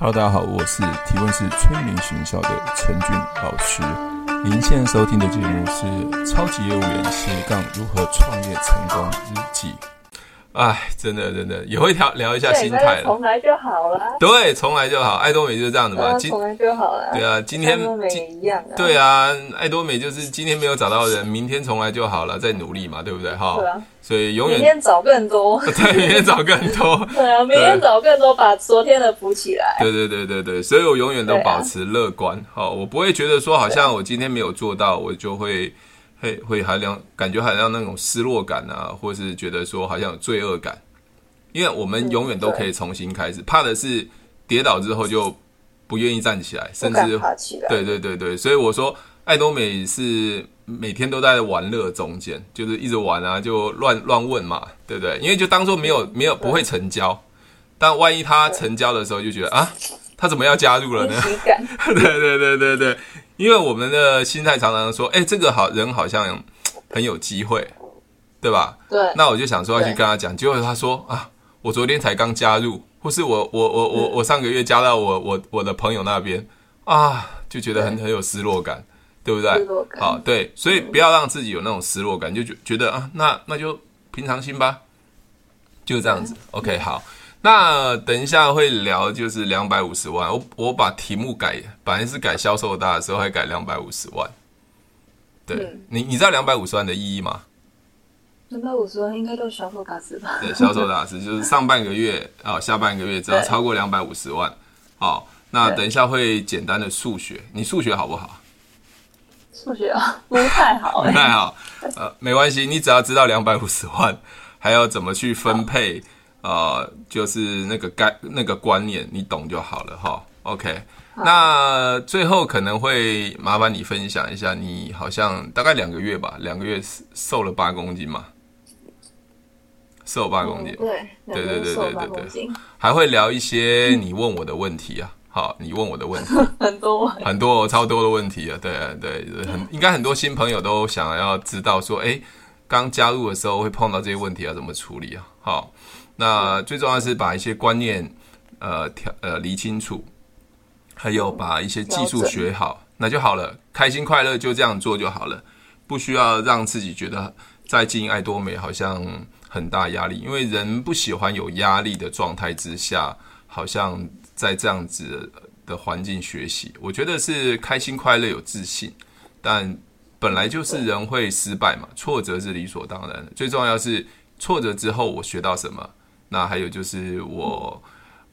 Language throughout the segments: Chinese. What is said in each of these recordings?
Hello，大家好，我是提问式催眠学校的陈俊老师。您现在收听的节目是《超级业务员斜杠如何创业成功日记》。哎，真的真的也会聊聊一下心态了。重来就好了。对，重来就好。爱多美就是这样的嘛。重来就好了。对啊，今天一样。对啊，爱多美就是今天没有找到人，明天重来就好了，再努力嘛，对不对？哈。对啊。所以永远明天找更多。对，明天找更多。对啊，明天找更多，把昨天的补起来。对对对对对，所以我永远都保持乐观。好，我不会觉得说好像我今天没有做到，我就会。会会好像感觉好像那种失落感啊，或是觉得说好像有罪恶感，因为我们永远都可以重新开始，怕的是跌倒之后就不愿意站起来，甚至对对对对，所以我说爱多美是每天都在玩乐中间，就是一直玩啊，就乱乱问嘛，对不对？因为就当做没有没有不会成交，但万一他成交的时候，就觉得啊，他怎么要加入了呢？对对对对对。因为我们的心态常常说，哎，这个好人好像很有机会，对吧？对。那我就想说要去跟他讲，结果他说啊，我昨天才刚加入，或是我我我我我上个月加到我我我的朋友那边啊，就觉得很很有失落感，对不对？失落感。好，对，所以不要让自己有那种失落感，就觉觉得啊，那那就平常心吧，就这样子。OK，好。那等一下会聊，就是两百五十万。我我把题目改，本来是改销售大师，会改两百五十万。对、嗯、你，你知道两百五十万的意义吗？两百五十万应该都是销售大师吧？对，销售大师 就是上半个月啊、哦，下半个月只要超过两百五十万。好、哦，那等一下会简单的数学，你数学好不好？数学啊，不太好、欸，不太好。呃，没关系，你只要知道两百五十万，还要怎么去分配。呃，就是那个概那个观念，你懂就好了哈。OK，那最后可能会麻烦你分享一下，你好像大概两个月吧，两个月瘦了八公斤嘛，瘦八公斤，对，对对对对对对，还会聊一些你问我的问题啊。好，你问我的问题 很多很多超多的问题啊，对对，很应该很多新朋友都想要知道说，哎，刚加入的时候会碰到这些问题要怎么处理啊？好。那最重要的是把一些观念，呃，调呃理清楚，还有把一些技术学好，那就好了。开心快乐就这样做就好了，不需要让自己觉得在经营爱多美好像很大压力，因为人不喜欢有压力的状态之下，好像在这样子的环境学习。我觉得是开心快乐有自信，但本来就是人会失败嘛，挫折是理所当然的。最重要是挫折之后我学到什么。那还有就是我，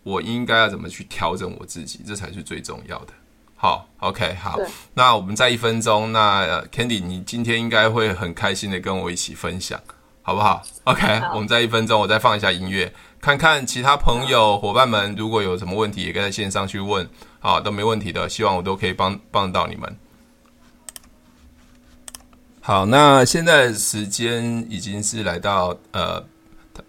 我应该要怎么去调整我自己，这才是最重要的。好，OK，好。那我们在一分钟。那 Candy，你今天应该会很开心的跟我一起分享，好不好？OK，好，我们在一分钟，我再放一下音乐，看看其他朋友伙伴们如果有什么问题，也可以在线上去问，好，都没问题的。希望我都可以帮帮到你们。好，那现在时间已经是来到呃。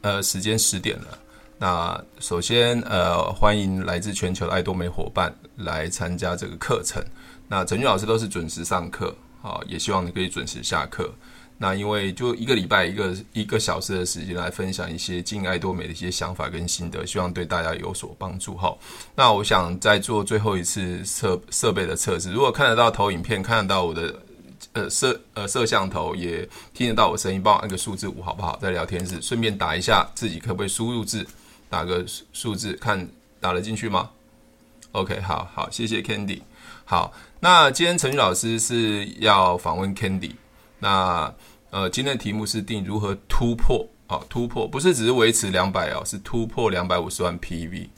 呃，时间十点了。那首先，呃，欢迎来自全球的爱多美伙伴来参加这个课程。那陈俊老师都是准时上课，好，也希望你可以准时下课。那因为就一个礼拜一个一个小时的时间来分享一些经营爱多美的一些想法跟心得，希望对大家有所帮助。哈，那我想再做最后一次设设备的测试，如果看得到投影片，看得到我的。呃，摄呃摄像头也听得到我声音，帮我按个数字五好不好？在聊天室顺便打一下自己可不可以输入字，打个数字看打得进去吗？OK，好好，谢谢 Candy。好，那今天陈宇老师是要访问 Candy。那呃，今天的题目是定如何突破啊？突破不是只是维持两百哦，是突破两百五十万 PV。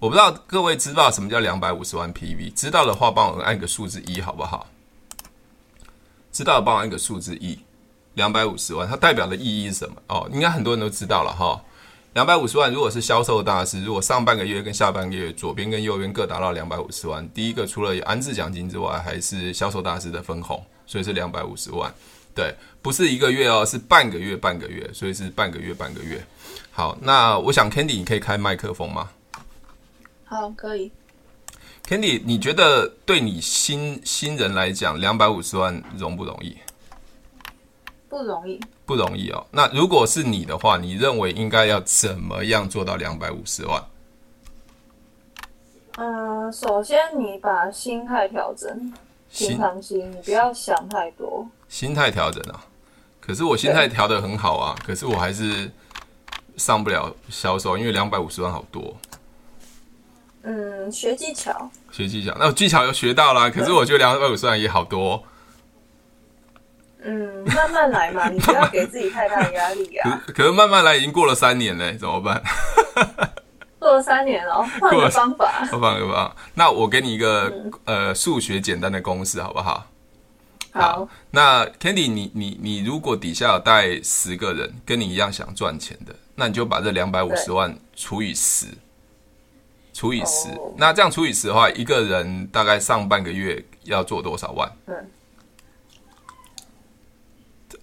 我不知道各位知道什么叫两百五十万 PV？知道的话，帮我按个数字一好不好？知道帮我一个数字一，两百五十万，它代表的意义是什么？哦，应该很多人都知道了哈。两百五十万，如果是销售大师，如果上半个月跟下半个月左边跟右边各达到两百五十万，第一个除了有安置奖金之外，还是销售大师的分红，所以是两百五十万。对，不是一个月哦，是半个月半个月，所以是半个月半个月。好，那我想 Candy 你可以开麦克风吗？好，可以。Candy，你觉得对你新新人来讲，两百五十万容不容易？不容易，不容易哦。那如果是你的话，你认为应该要怎么样做到两百五十万？嗯，首先你把心态调整，平常心，你不要想太多。心态调整啊，可是我心态调得很好啊，可是我还是上不了销售，因为两百五十万好多。嗯，学技巧，学技巧，那我技巧又学到了，可是我觉得两百五十万也好多。嗯，慢慢来嘛，你不要给自己太大的压力啊。可是慢慢来已经过了三年嘞，怎么办？过了三年了，换个方法。换个方法。那我给你一个、嗯、呃数学简单的公式，好不好？好。好，那 Candy，你你你如果底下有带十个人跟你一样想赚钱的，那你就把这两百五十万除以十。除以十，oh. 那这样除以十的话，一个人大概上半个月要做多少万？对，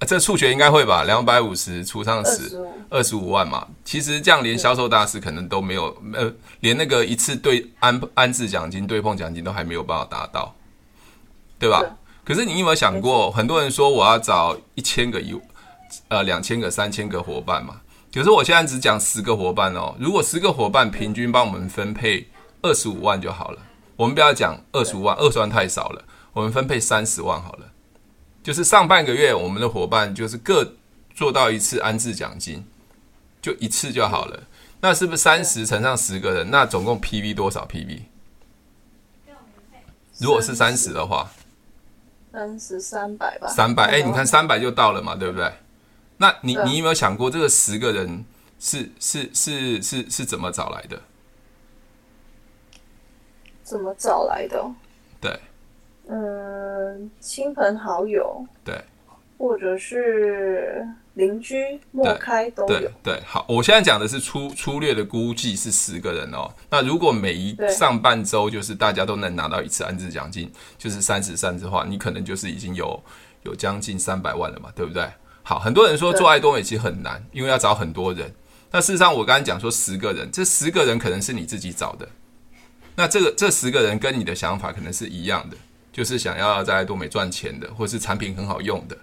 这数学应该会吧？两百五十除上十，二十五万嘛。其实这样连销售大师可能都没有，呃，连那个一次对安安置奖金、对碰奖金都还没有办法达到，对吧？对，可是你有没有想过，很多人说我要找一千个一，呃，两千个、三千个伙伴嘛？可是我现在只讲十个伙伴哦，如果十个伙伴平均帮我们分配二十五万就好了。我们不要讲二十五万，二十万太少了，我们分配三十万好了。就是上半个月我们的伙伴就是各做到一次安置奖金，就一次就好了。那是不是三十乘上十个人？那总共 PV 多少 PV？如果是三十的话，三十三百吧。三百，哎，你看三百就到了嘛，对不对？那你你有没有想过，这个十个人是是是是是怎么找来的？怎么找来的？对，嗯，亲朋好友，对，或者是邻居，陌开都有。对，对，好，我现在讲的是粗粗略的估计是十个人哦。那如果每一上半周就是大家都能拿到一次安置奖金，就是三十三的话，你可能就是已经有有将近三百万了嘛，对不对？好，很多人说做爱多美其实很难，因为要找很多人。那事实上，我刚才讲说十个人，这十个人可能是你自己找的。那这个这十个人跟你的想法可能是一样的，就是想要在爱多美赚钱的，或是产品很好用的。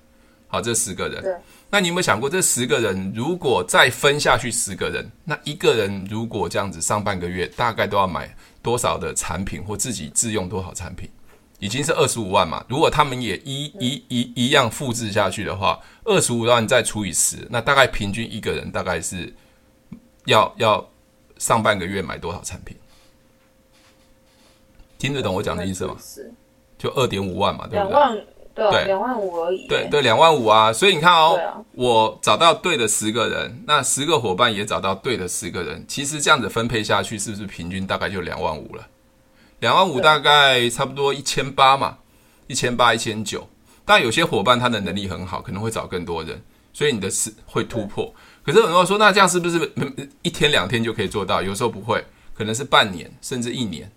好，这十个人。那你有没有想过，这十个人如果再分下去十个人，那一个人如果这样子上半个月大概都要买多少的产品，或自己自用多少产品？已经是二十五万嘛，如果他们也一一一一样复制下去的话，二十五万再除以十，那大概平均一个人大概是要要上半个月买多少产品？听得懂我讲的意思吗？就二点五万嘛，对不对？两万，对，两万五而已。对对，两万五啊！所以你看哦，我找到对的十个人，那十个伙伴也找到对的十个人，其实这样子分配下去，是不是平均大概就两万五了？两万五大概差不多一千八嘛，一千八一千九。但有些伙伴他的能力很好，可能会找更多人，所以你的事会突破。可是很多人说，那这样是不是一天两天就可以做到？有时候不会，可能是半年甚至一年。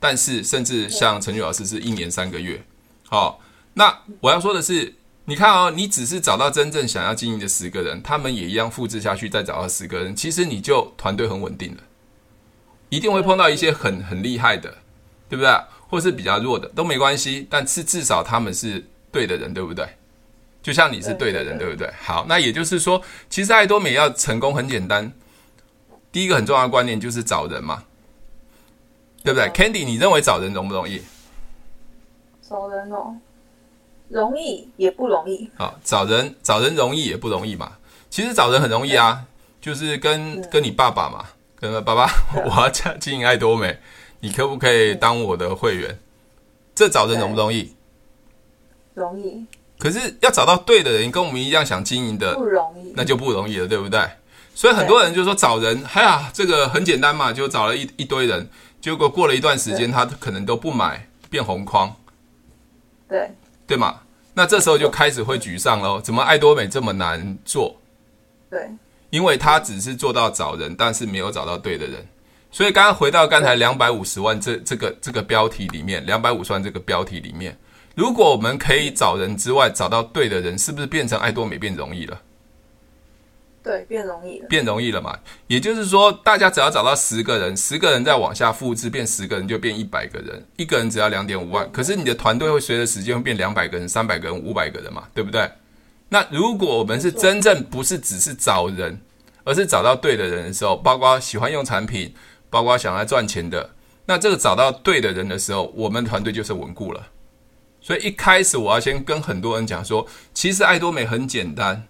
但是甚至像陈宇老师是一年三个月。好，那我要说的是，你看哦，你只是找到真正想要经营的十个人，他们也一样复制下去，再找到十个人，其实你就团队很稳定了。一定会碰到一些很很厉害的。对不对？或是比较弱的都没关系，但是至少他们是对的人，对不对？就像你是对的人，对，不对？好，那也就是说，其实爱多美要成功很简单，第一个很重要的观念就是找人嘛，对不对？Candy，你认为找人容不容易？找人哦，容易也不容易。好，找人找人容易也不容易嘛。其实找人很容易啊，就是跟跟你爸爸嘛，跟爸爸，我要经营爱多美。你可不可以当我的会员？这找人容不容易？容易。可是要找到对的人，跟我们一样想经营的，不容易，那就不容易了，对不对？所以很多人就说找人，哎呀，这个很简单嘛，就找了一一堆人，结果过了一段时间，他可能都不买，变红框。对。对嘛？那这时候就开始会沮丧喽。怎么爱多美这么难做？对。因为他只是做到找人，但是没有找到对的人。所以刚刚回到刚才两百五十万这这个这个标题里面，两百五十万这个标题里面，如果我们可以找人之外找到对的人，是不是变成爱多美变容易了？对，变容易了，变容易了嘛？也就是说，大家只要找到十个人，十个人再往下复制，变十个人就变一百个人，一个人只要两点五万，可是你的团队会随着时间会变两百个人、三百个人、五百个人嘛，对不对？那如果我们是真正不是只是找人，而是找到对的人的时候，包括喜欢用产品。包括想来赚钱的，那这个找到对的人的时候，我们团队就是稳固了。所以一开始我要先跟很多人讲说，其实爱多美很简单，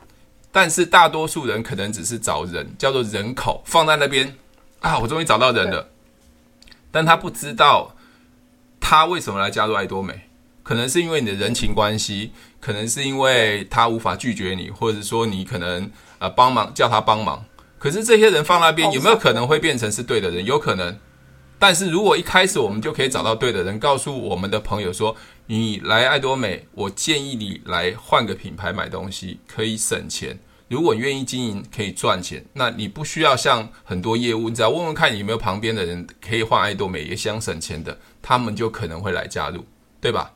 但是大多数人可能只是找人，叫做人口放在那边啊，我终于找到人了，但他不知道他为什么来加入爱多美，可能是因为你的人情关系，可能是因为他无法拒绝你，或者说你可能呃帮忙叫他帮忙。可是这些人放那边有没有可能会变成是对的人？有可能。但是如果一开始我们就可以找到对的人，告诉我们的朋友说，你来爱多美，我建议你来换个品牌买东西，可以省钱。如果你愿意经营，可以赚钱，那你不需要像很多业务，你只要问问看你有没有旁边的人可以换爱多美，也想省钱的，他们就可能会来加入，对吧？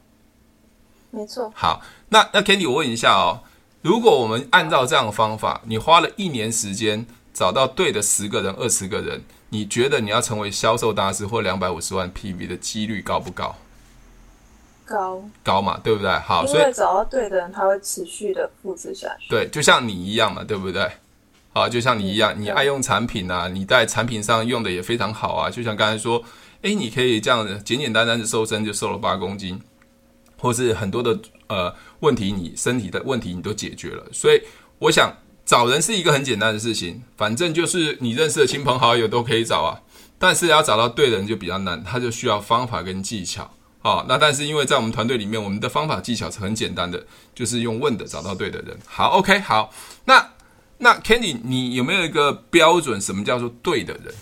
没错。好，那那 Candy，我问一下哦，如果我们按照这样的方法，你花了一年时间找到对的十个人、二十个人。你觉得你要成为销售大师或两百五十万 PV 的几率高不高？高，高嘛，对不对？好，所以找到对的人，他会持续的复制下去。对，就像你一样嘛，对不对？好，就像你一样，你爱用产品啊，你在产品上用的也非常好啊。就像刚才说，诶，你可以这样子简简单单的瘦身就瘦了八公斤，或是很多的呃问题，你身体的问题你都解决了。所以我想。找人是一个很简单的事情，反正就是你认识的亲朋好友都可以找啊。但是要找到对的人就比较难，他就需要方法跟技巧啊、哦。那但是因为在我们团队里面，我们的方法技巧是很简单的，就是用问的找到对的人。好，OK，好。那那 Candy，你有没有一个标准？什么叫做对的人？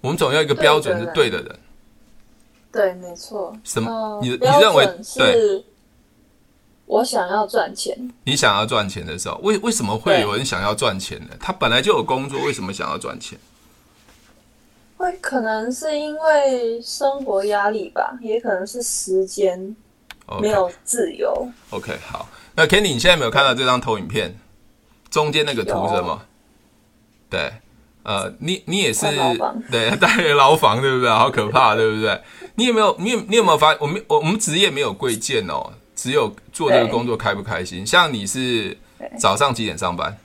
我们总要一个标准是对的人。对，没错。什么？呃、你你认为对？我想要赚钱。你想要赚钱的时候，为为什么会有人想要赚钱呢？他本来就有工作，为什么想要赚钱？会可能是因为生活压力吧，也可能是时间没有自由。Okay. OK，好。那 Kenny，你现在没有看到这张投影片？中间那个图是什么？对，呃，你你也是对，大概牢房对不对？好可怕，对不对？你有没有？你有你有没有发现？我们我我们职业没有贵贱哦。只有做这个工作开不开心？像你是早上几点上班？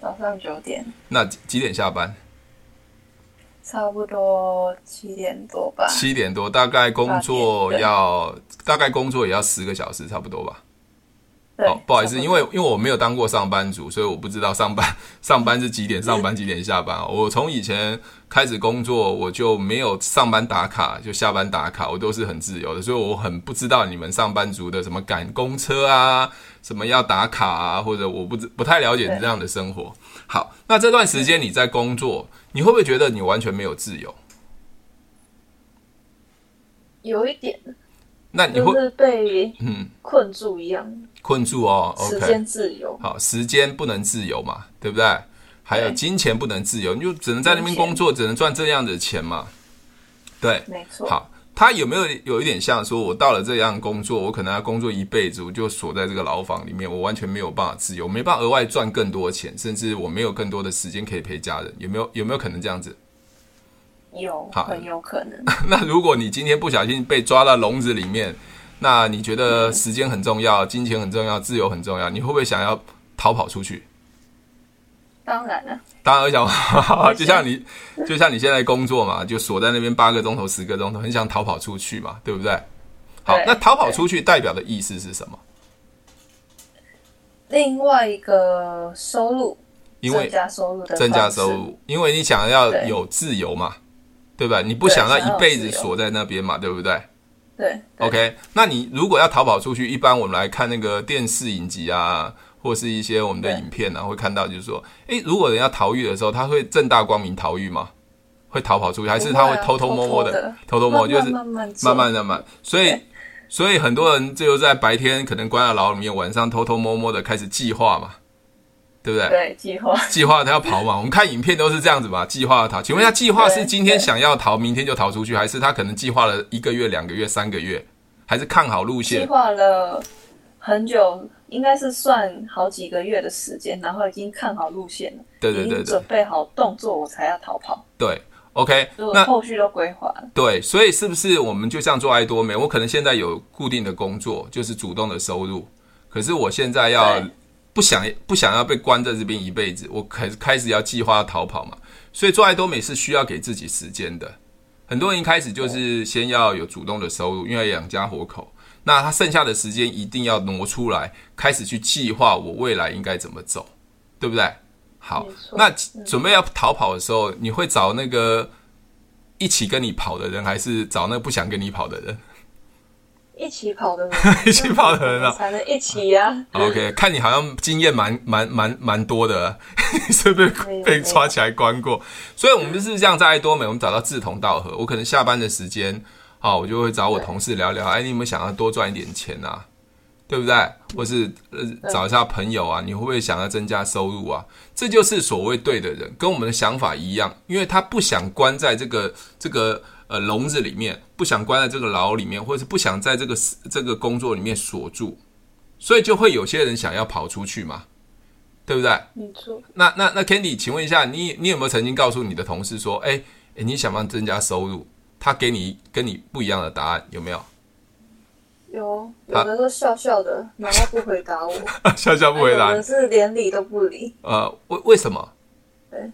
早上九点。那几点下班？差不多七点多吧。七点多，大概工作要大概工作也要十个小时，差不多吧。哦，不好意思，因为因为我没有当过上班族，所以我不知道上班 上班是几点上班，几点下班。我从以前开始工作，我就没有上班打卡，就下班打卡，我都是很自由的，所以我很不知道你们上班族的什么赶公车啊，什么要打卡啊，或者我不不太了解你这样的生活。好，那这段时间你在工作，你会不会觉得你完全没有自由？有一点。那你会就是被嗯困住一样。困住哦，OK，时间自由。好，时间不能自由嘛，对不对？还有金钱不能自由，你就只能在那边工作，只能赚这样的钱嘛。对，没错。好，他有没有有一点像说，我到了这样工作，我可能要工作一辈子，我就锁在这个牢房里面，我完全没有办法自由，没办法额外赚更多钱，甚至我没有更多的时间可以陪家人，有没有？有没有可能这样子？有，很有可能。那如果你今天不小心被抓到笼子里面，那你觉得时间很重要，金钱很重要，自由很重要，你会不会想要逃跑出去？当然了，当然想，就像你，就像你现在工作嘛，就锁在那边八个钟头、十个钟头，很想逃跑出去嘛，对不对？好，那逃跑出去代表的意思是什么？另外一个收入，因为增加收入的增加收入，因为你想要有自由嘛，对吧？你不想要一辈子锁在那边嘛，对不对？对，，OK，那你如果要逃跑出去，一般我们来看那个电视影集啊，或是一些我们的影片啊，会看到就是说，诶，如果人要逃狱的时候，他会正大光明逃狱吗？会逃跑出去，还是他会偷偷摸摸的？偷偷摸摸就是慢慢慢慢的嘛。所以，所以很多人就在白天可能关在牢里面，晚上偷偷摸摸的开始计划嘛。对不对？对，计划计划他要跑嘛？我们看影片都是这样子吧。计划要逃，请问一下，计划是今天想要逃，明天就逃出去，还是他可能计划了一个月、两个月、三个月，还是看好路线？计划了很久，应该是算好几个月的时间，然后已经看好路线了，对对对，对，准备好动作，我才要逃跑。对，OK，那后续都规划了。对，所以是不是我们就像做爱多美？我可能现在有固定的工作，就是主动的收入，可是我现在要。不想不想要被关在这边一辈子，我开开始要计划要逃跑嘛，所以做爱多美是需要给自己时间的，很多人一开始就是先要有主动的收入，因为养家活口。那他剩下的时间一定要挪出来，开始去计划我未来应该怎么走，对不对？好，那准备要逃跑的时候，你会找那个一起跟你跑的人，还是找那个不想跟你跑的人？一起跑的人，一起跑的人啊，才能一起呀、啊。OK，看你好像经验蛮蛮蛮蛮多的，是不是被抓起来关过？所以，我们就是这样在爱多美，我们找到志同道合。我可能下班的时间，好，我就会找我同事聊聊。哎，你有没有想要多赚一点钱啊？对不对？或是呃找一下朋友啊？你会不会想要增加收入啊？这就是所谓对的人，跟我们的想法一样，因为他不想关在这个这个。呃，笼子里面不想关在这个牢里面，或者是不想在这个这个工作里面锁住，所以就会有些人想要跑出去嘛，对不对？没错。那那那 Candy，请问一下，你你有没有曾经告诉你的同事说，哎哎，你想不想增加收入？他给你跟你不一样的答案，有没有？有，有的都笑笑的，然后不回答我，笑笑不回答，有的是连理都不理。呃，为为什么？对，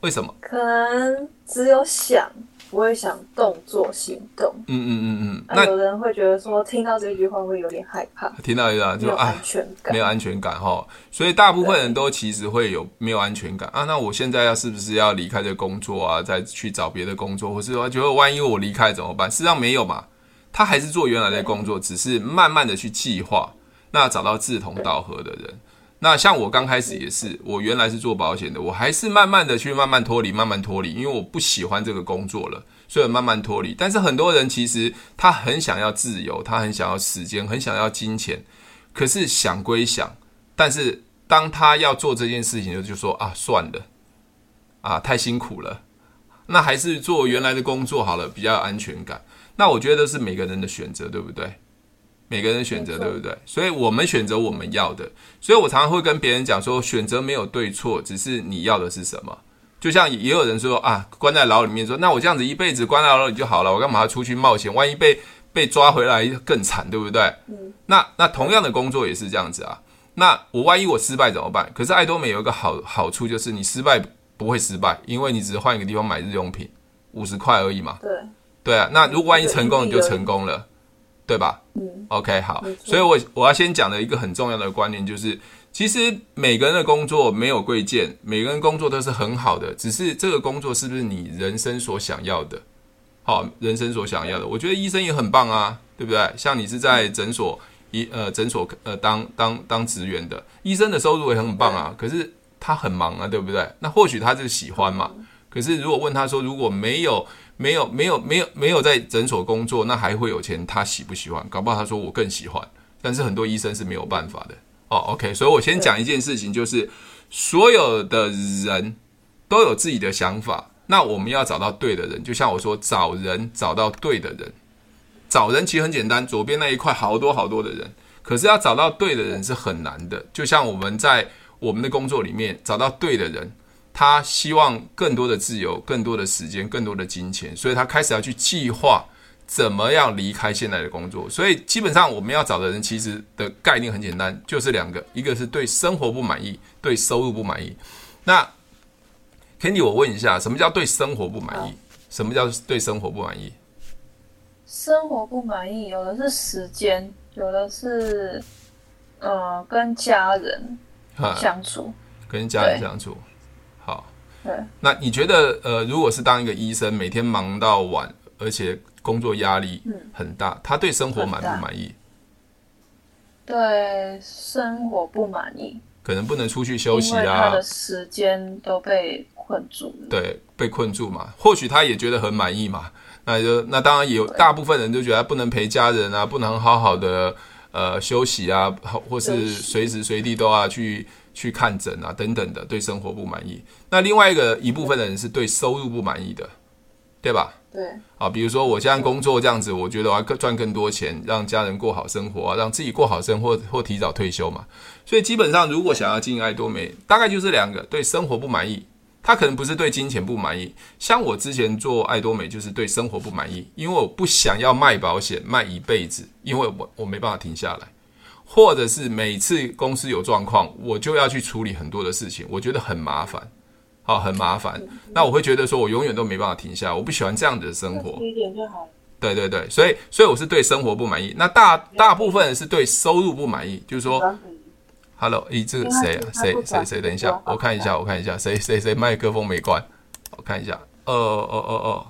为什么？可能只有想。不会想动作行动，嗯嗯嗯嗯。那有人会觉得说，听到这句话会有点害怕，听到一个就安全感，没有安全感哈。所以大部分人都其实会有没有安全感啊。那我现在要是不是要离开这个工作啊，再去找别的工作，或是说觉得万一我离开怎么办？事实上没有嘛，他还是做原来的工作，只是慢慢的去计划，那找到志同道合的人。那像我刚开始也是，我原来是做保险的，我还是慢慢的去慢慢脱离，慢慢脱离，因为我不喜欢这个工作了，所以慢慢脱离。但是很多人其实他很想要自由，他很想要时间，很想要金钱，可是想归想，但是当他要做这件事情，就就说啊，算了，啊，太辛苦了，那还是做原来的工作好了，比较有安全感。那我觉得是每个人的选择，对不对？每个人选择对不对？所以我们选择我们要的。所以我常常会跟别人讲说，选择没有对错，只是你要的是什么。就像也有人说啊，关在牢里面说，那我这样子一辈子关在牢里就好了，我干嘛要出去冒险？万一被被抓回来更惨，对不对？嗯。那那同样的工作也是这样子啊。那我万一我失败怎么办？可是爱多美有一个好好处，就是你失败不会失败，因为你只是换一个地方买日用品，五十块而已嘛。对。对啊，那如果万一成功，你就成功了。对吧？嗯，OK，好，所以我我要先讲的一个很重要的观念就是，其实每个人的工作没有贵贱，每个人工作都是很好的，只是这个工作是不是你人生所想要的？好，人生所想要的，我觉得医生也很棒啊，对不对？像你是在诊所医呃诊所呃当当当职员的医生的收入也很棒啊，可是他很忙啊，对不对？那或许他就喜欢嘛，可是如果问他说如果没有。没有没有没有没有在诊所工作，那还会有钱？他喜不喜欢？搞不好他说我更喜欢。但是很多医生是没有办法的哦。OK，所以我先讲一件事情，就是所有的人都有自己的想法。那我们要找到对的人，就像我说，找人找到对的人。找人其实很简单，左边那一块好多好多的人，可是要找到对的人是很难的。就像我们在我们的工作里面找到对的人。他希望更多的自由，更多的时间，更多的金钱，所以他开始要去计划怎么样离开现在的工作。所以基本上我们要找的人，其实的概念很简单，就是两个，一个是对生活不满意，对收入不满意。那 Candy，我问一下，什么叫对生活不满意？什么叫对生活不满意？生活不满意，有的是时间，有的是呃跟家人相处，跟家人相处。对，那你觉得，呃，如果是当一个医生，每天忙到晚，而且工作压力很大，嗯、他对生活满不满意？对生活不满意，可能不能出去休息啊，他的时间都被困住了。对，被困住嘛，或许他也觉得很满意嘛。那就那当然有大部分人就觉得不能陪家人啊，不能好好的呃休息啊，或是随时随地都要去。去看诊啊，等等的，对生活不满意。那另外一个一部分的人是对收入不满意的，对吧？对。啊，比如说我现在工作这样子，我觉得我要赚更多钱，让家人过好生活啊，让自己过好生活，或提早退休嘛。所以基本上，如果想要进爱多美，大概就是两个：对生活不满意，他可能不是对金钱不满意。像我之前做爱多美，就是对生活不满意，因为我不想要卖保险卖一辈子，因为我我没办法停下来。或者是每次公司有状况，我就要去处理很多的事情，我觉得很麻烦。好，很麻烦。那我会觉得说，我永远都没办法停下，我不喜欢这样子的生活。一点就好。对对对，所以所以我是对生活不满意。那大大部分人是对收入不满意，就是说，Hello，咦，这个谁啊？谁谁谁？等一下，我看一下，我看一下，谁谁谁麦克风没关？我看一下，哦哦哦哦，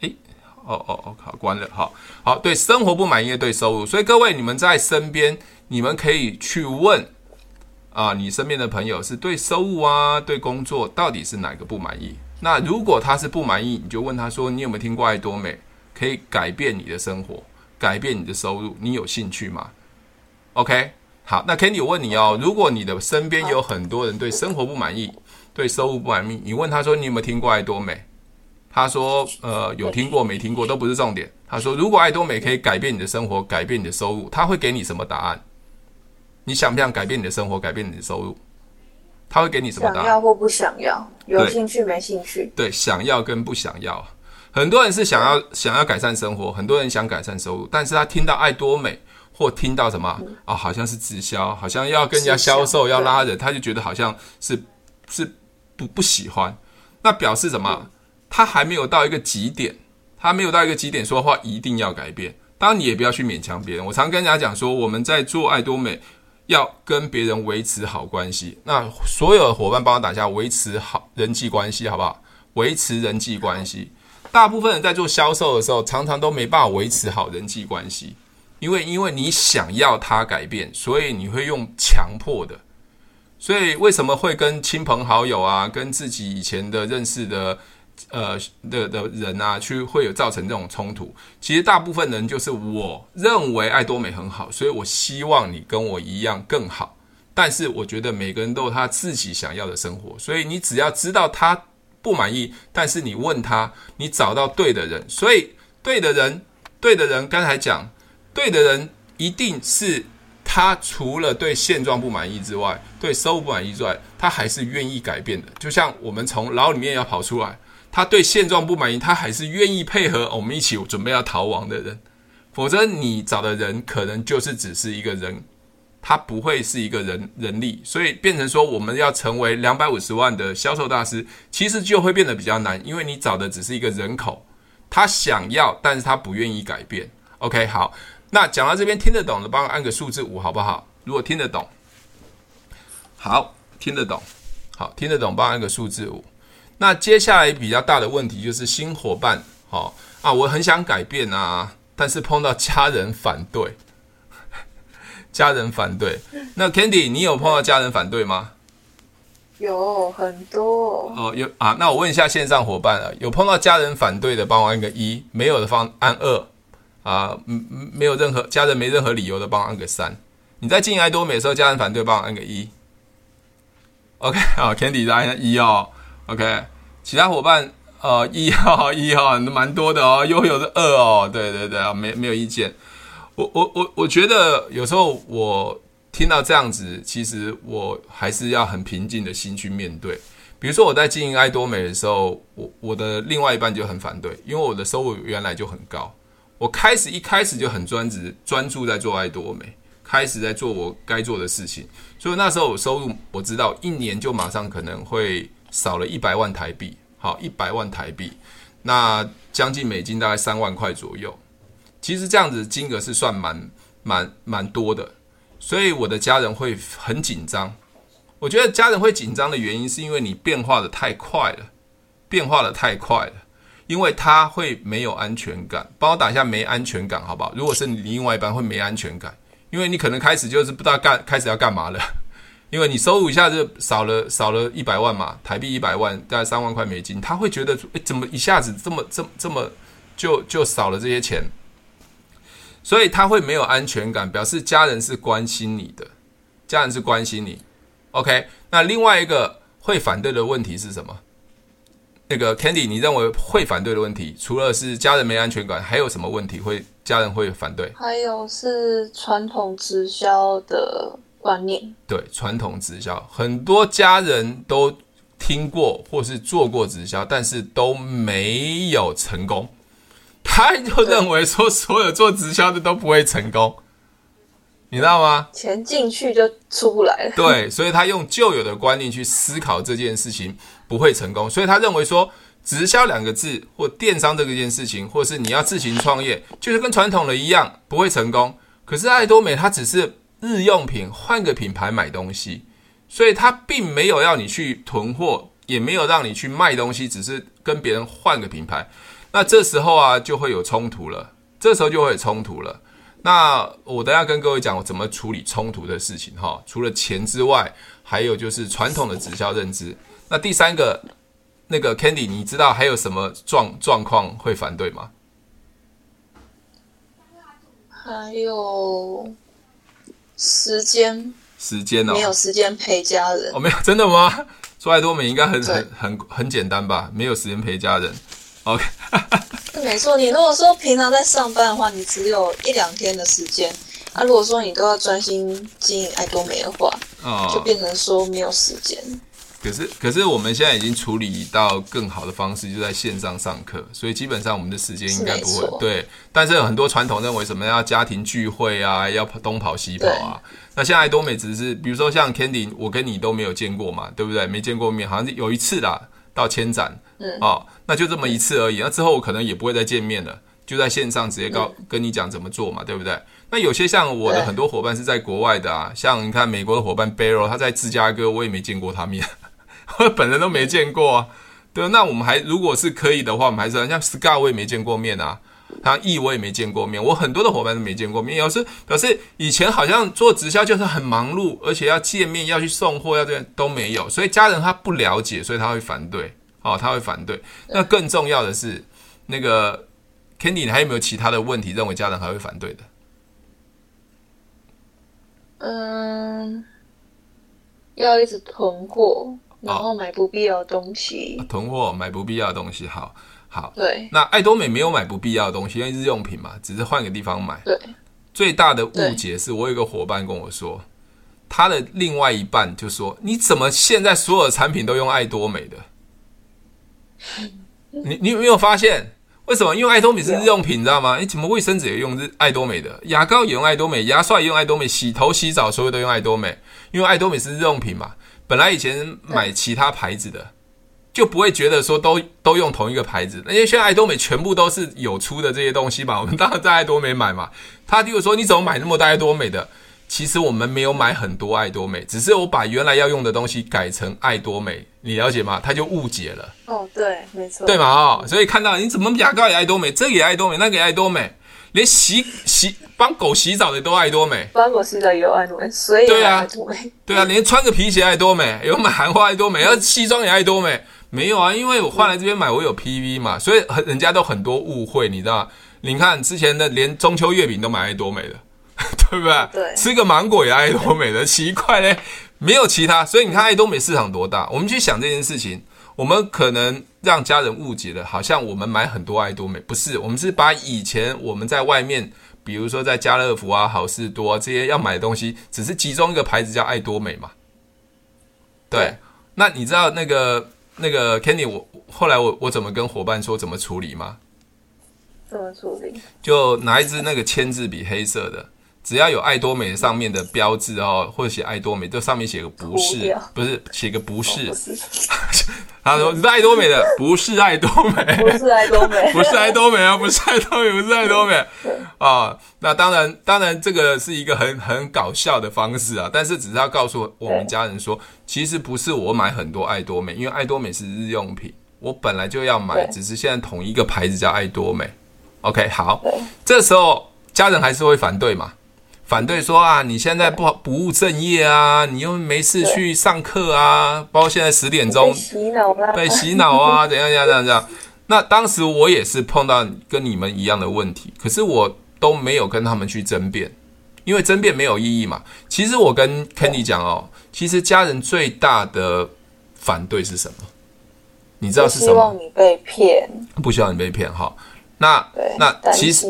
诶，哦哦哦，好，关了，好好，对生活不满意，对收入。所以各位，你们在身边，你们可以去问啊，你身边的朋友是对收入啊，对工作到底是哪个不满意？那如果他是不满意，你就问他说，你有没有听过爱多美？可以改变你的生活，改变你的收入，你有兴趣吗？OK，好，那 Candy 我问你哦，如果你的身边有很多人对生活不满意，对收入不满意，你问他说你有没有听过爱多美？他说呃有听过没听过都不是重点。他说如果爱多美可以改变你的生活，改变你的收入，他会给你什么答案？你想不想改变你的生活，改变你的收入？他会给你什么答案？想要或不想要？有兴趣没兴趣？对，想要跟不想要。很多人是想要想要改善生活，很多人想改善收入，但是他听到爱多美或听到什么啊、哦，好像是直销，好像要跟人家销售，要拉人，他就觉得好像是是不不喜欢。那表示什么？他还没有到一个极点，他没有到一个极点，说话一定要改变。当然，你也不要去勉强别人。我常跟人家讲说，我们在做爱多美，要跟别人维持好关系。那所有的伙伴帮我打下维持好人际关系，好不好？维持人际关系。大部分人在做销售的时候，常常都没办法维持好人际关系，因为因为你想要他改变，所以你会用强迫的。所以为什么会跟亲朋好友啊，跟自己以前的认识的呃的的人啊，去会有造成这种冲突？其实大部分人就是我认为爱多美很好，所以我希望你跟我一样更好。但是我觉得每个人都有他自己想要的生活，所以你只要知道他。不满意，但是你问他，你找到对的人，所以对的人，对的人，刚才讲，对的人一定是他除了对现状不满意之外，对收入不满意之外，他还是愿意改变的。就像我们从牢里面要跑出来，他对现状不满意，他还是愿意配合我们一起准备要逃亡的人，否则你找的人可能就是只是一个人。他不会是一个人人力，所以变成说我们要成为两百五十万的销售大师，其实就会变得比较难，因为你找的只是一个人口，他想要，但是他不愿意改变。OK，好，那讲到这边听得懂的，帮我按个数字五好不好？如果听得懂，好，听得懂，好，听得懂，帮我按个数字五。那接下来比较大的问题就是新伙伴，好啊，我很想改变啊，但是碰到家人反对。家人反对，那 Candy，你有碰到家人反对吗？有很多哦，有啊。那我问一下线上伙伴啊，有碰到家人反对的，帮我按个一；没有的，帮按二啊。嗯，没有任何家人没任何理由的，帮我按个三。你在经营爱多美的时候，家人反对，帮我按个一。OK，好，Candy 在按一哦。OK，其他伙伴呃一号一号蛮多的哦，又有的二哦。对对对啊，没没有意见。我我我我觉得有时候我听到这样子，其实我还是要很平静的心去面对。比如说我在经营爱多美的时候，我我的另外一半就很反对，因为我的收入原来就很高。我开始一开始就很专职专注在做爱多美，开始在做我该做的事情，所以那时候我收入我知道一年就马上可能会少了一百万台币，好，一百万台币，那将近美金大概三万块左右。其实这样子金额是算蛮蛮蛮多的，所以我的家人会很紧张。我觉得家人会紧张的原因是因为你变化的太快了，变化的太快了，因为他会没有安全感。帮我打一下没安全感，好不好？如果是你另外一半会没安全感，因为你可能开始就是不知道干开始要干嘛了，因为你收入一下子少了少了一百万嘛，台币一百万，大概三万块美金，他会觉得诶，怎么一下子这么这么这么就就少了这些钱？所以他会没有安全感，表示家人是关心你的，家人是关心你。OK，那另外一个会反对的问题是什么？那个 Candy，你认为会反对的问题，除了是家人没安全感，还有什么问题会家人会反对？还有是传统直销的观念。对，传统直销，很多家人都听过或是做过直销，但是都没有成功。他就认为说，所有做直销的都不会成功，你知道吗？钱进去就出不来了。对，所以他用旧有的观念去思考这件事情，不会成功。所以他认为说，直销两个字或电商这个件事情，或是你要自行创业，就是跟传统的一样，不会成功。可是爱多美它只是日用品，换个品牌买东西，所以他并没有要你去囤货，也没有让你去卖东西，只是跟别人换个品牌。那这时候啊，就会有冲突了。这时候就会有冲突了。那我等下跟各位讲我怎么处理冲突的事情哈。除了钱之外，还有就是传统的直销认知。那第三个，那个 Candy，你知道还有什么状状况会反对吗？还有时间，时间哦，没有时间陪家人哦，没有，真的吗？做爱多美应该很很很很简单吧？没有时间陪家人，OK。没错，你如果说平常在上班的话，你只有一两天的时间。啊，如果说你都要专心经营爱多美的话，哦，就变成说没有时间。可是，可是我们现在已经处理到更好的方式，就在线上上课，所以基本上我们的时间应该不会对。但是有很多传统认为什么要家庭聚会啊，要东跑西跑啊。那现在多美只是，比如说像 Candy，我跟你都没有见过嘛，对不对？没见过面，好像有一次啦，到千展。嗯，哦，那就这么一次而已。那之后我可能也不会再见面了，就在线上直接告、嗯、跟你讲怎么做嘛，对不对？那有些像我的很多伙伴是在国外的啊，像你看美国的伙伴 Barrow，他在芝加哥，我也没见过他面，我 本人都没见过啊。对，那我们还如果是可以的话，我们还是像 Scar 我也没见过面啊，他 E 我也没见过面，我很多的伙伴都没见过面。有时表示以前好像做直销就是很忙碌，而且要见面要去送货要这样都没有，所以家人他不了解，所以他会反对。哦，他会反对。那更重要的是，那个 Candy，你还有没有其他的问题？认为家人还会反对的？嗯，要一直囤货，然后买不必要的东西。囤货买不必要的东西，好好。对。那爱多美没有买不必要的东西，因为日用品嘛，只是换个地方买。对。最大的误解是我有一个伙伴跟我说，他的另外一半就说：“你怎么现在所有的产品都用爱多美的？”你你有没有发现为什么？因为爱多美是日用品，你知道吗？你怎么卫生纸也用日爱多美的，牙膏也用爱多美，牙刷也用爱多美，洗头洗澡所有都用爱多美，因为爱多美是日用品嘛。本来以前买其他牌子的，就不会觉得说都都用同一个牌子，因为现在爱多美全部都是有出的这些东西嘛。我们当然在爱多美买嘛。他就说你怎么买那么多爱多美的？其实我们没有买很多爱多美，只是我把原来要用的东西改成爱多美，你了解吗？他就误解了。哦，对，没错，对嘛？哦，所以看到你怎么牙膏也爱多美，这个也爱多美，那个也爱多美，连洗洗帮狗洗澡的都爱多美，帮狗洗澡也有爱多美，所以对啊，对啊，连穿个皮鞋爱多美，有买韩货爱多美，要西装也爱多美，没有啊？因为我换来这边买，我有 PV 嘛，所以很人家都很多误会，你知道？你看之前的连中秋月饼都买爱多美的。对不对？对，吃个芒果也爱多美的，奇怪嘞，没有其他。所以你看爱多美市场多大？我们去想这件事情，我们可能让家人误解了，好像我们买很多爱多美，不是？我们是把以前我们在外面，比如说在家乐福啊、好事多啊这些要买的东西，只是其中一个牌子叫爱多美嘛。对，对，那你知道那个那个 Kenny，我后来我我怎么跟伙伴说怎么处理吗？怎么处理？就拿一支那个签字笔，黑色的。只要有爱多美上面的标志哦，或者写爱多美，这上面写个不是，不是写个不是。他说你是爱多美的，不是爱多美，不是爱多美，不是爱多美啊，不是爱多美，不是爱多美啊。那当然，当然这个是一个很很搞笑的方式啊，但是只是要告诉我们家人说，其实不是我买很多爱多美，因为爱多美是日用品，我本来就要买，只是现在同一个牌子叫爱多美。OK，好，这时候家人还是会反对嘛。反对说啊，你现在不好不务正业啊，你又没事去上课啊，包括现在十点钟被洗脑啊，被洗脑啊，怎样怎样怎样怎样。那当时我也是碰到跟你们一样的问题，可是我都没有跟他们去争辩，因为争辩没有意义嘛。其实我跟 Kenny 讲哦，其实家人最大的反对是什么？你知道是什么？不希望你被骗，不希望你被骗哈。那那其实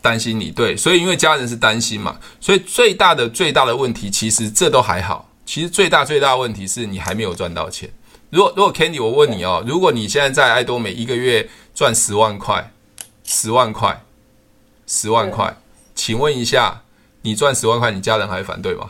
担心你对，所以因为家人是担心嘛，所以最大的最大的问题其实这都还好。其实最大最大的问题是你还没有赚到钱。如果如果 Candy，我问你哦，如果你现在在爱多美一个月赚十万块，十万块，十万块，请问一下，你赚十万块，你家人还会反对吗？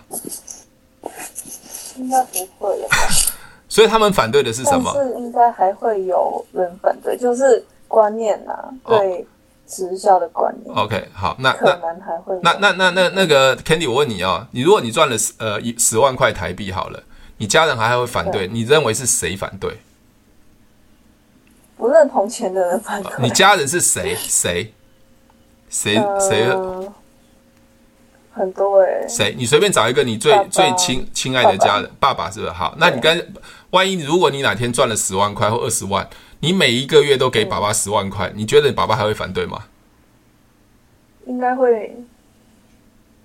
应该不会了。所以他们反对的是什么？是应该还会有人反对，就是观念啊，对直销的观念。哦、OK，好，那可能还会那那那那那个 Candy，我问你哦，你如果你赚了十呃一十万块台币好了，你家人还还会反对？你认为是谁反对？不认同钱的人反对。你家人是谁？谁？谁？谁、呃？很多哎、欸。谁？你随便找一个你最最亲亲爱的家人，爸爸，爸爸是不是？好，那你跟万一如果你哪天赚了十万块或二十万，你每一个月都给爸爸十万块，你觉得你爸爸还会反对吗？应该会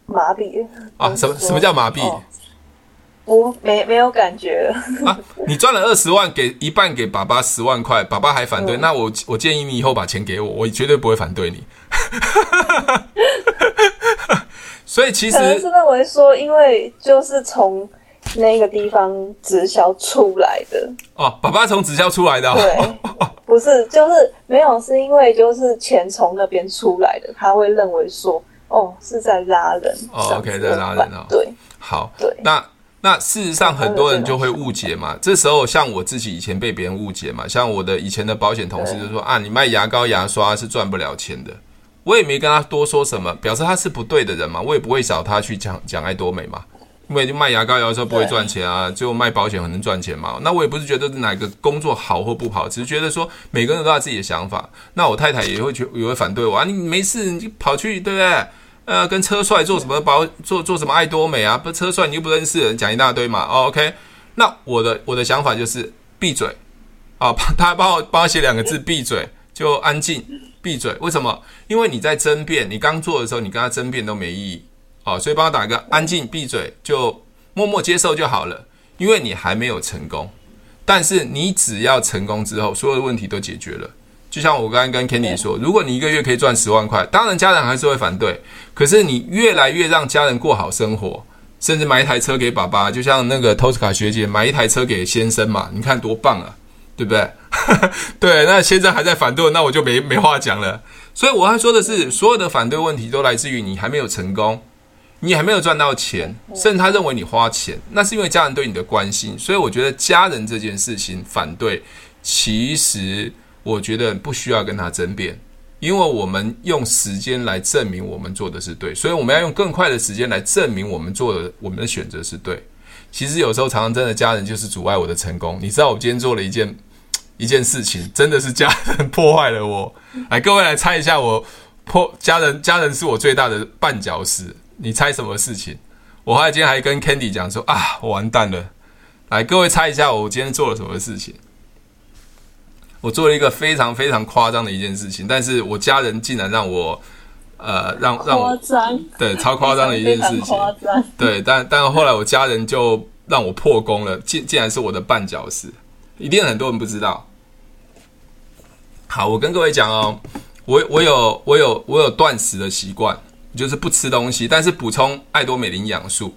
麻痹啊？什么什么叫麻痹？哦、我没没有感觉啊？你赚了二十万，给一半给爸爸十万块，爸爸还反对？嗯、那我我建议你以后把钱给我，我绝对不会反对你。所以其实是认为说，因为就是从。那个地方直销出来的。哦，爸爸从直销出来的、哦，对，不是，就是没有，是因为就是钱从那边出来的，他会认为说，哦，是在拉人，哦，OK，在拉人哦，对，好，对，那那事实上很多人就会误解嘛，这时候像我自己以前被别人误解嘛，像我的以前的保险同事就说啊，你卖牙膏牙刷是赚不了钱的，我也没跟他多说什么，表示他是不对的人嘛，我也不会找他去讲讲爱多美嘛。因为卖牙膏、牙刷不会赚钱啊，就卖保险很能赚钱嘛。那我也不是觉得哪个工作好或不好，只是觉得说每个人都有自己的想法。那我太太也会觉也会反对我啊，你没事你就跑去对不对？呃，跟车帅做什么保做做什么爱多美啊？不车帅你又不认识人，讲一大堆嘛。哦，OK，那我的我的想法就是闭嘴啊！他帮我帮我写两个字，闭嘴就安静，闭嘴。为什么？因为你在争辩，你刚做的时候你跟他争辩都没意义。好，所以帮我打一个安静，闭嘴，就默默接受就好了。因为你还没有成功，但是你只要成功之后，所有的问题都解决了。就像我刚刚跟 Kenny 说，如果你一个月可以赚十万块，当然家人还是会反对。可是你越来越让家人过好生活，甚至买一台车给爸爸，就像那个 Tosca 学姐买一台车给先生嘛，你看多棒啊，对不对？对，那先生还在反对，那我就没没话讲了。所以我要说的是，所有的反对问题都来自于你还没有成功。你还没有赚到钱，甚至他认为你花钱，那是因为家人对你的关心。所以我觉得家人这件事情反对，其实我觉得不需要跟他争辩，因为我们用时间来证明我们做的是对，所以我们要用更快的时间来证明我们做的我们的选择是对。其实有时候常常真的家人就是阻碍我的成功。你知道我今天做了一件 一件事情，真的是家人破坏了我。来，各位来猜一下，我破家人，家人是我最大的绊脚石。你猜什么事情？我还今天还跟 Candy 讲说啊，我完蛋了。来，各位猜一下，我今天做了什么事情？我做了一个非常非常夸张的一件事情，但是我家人竟然让我呃让让我对，超夸张的一件事情，对，但但后来我家人就让我破功了，竟竟然是我的绊脚石，一定很多人不知道。好，我跟各位讲哦，我我有我有我有断食的习惯。就是不吃东西，但是补充爱多美的营养素。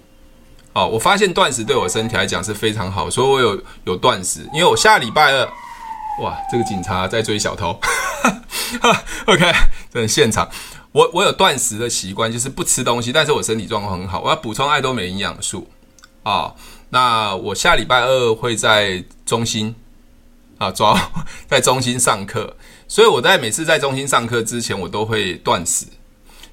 哦，我发现断食对我身体来讲是非常好，所以我有有断食。因为我下礼拜二，哇，这个警察在追小偷。OK，这现场，我我有断食的习惯，就是不吃东西，但是我身体状况很好，我要补充爱多美营养素。啊、哦，那我下礼拜二会在中心啊，抓 在中心上课，所以我在每次在中心上课之前，我都会断食。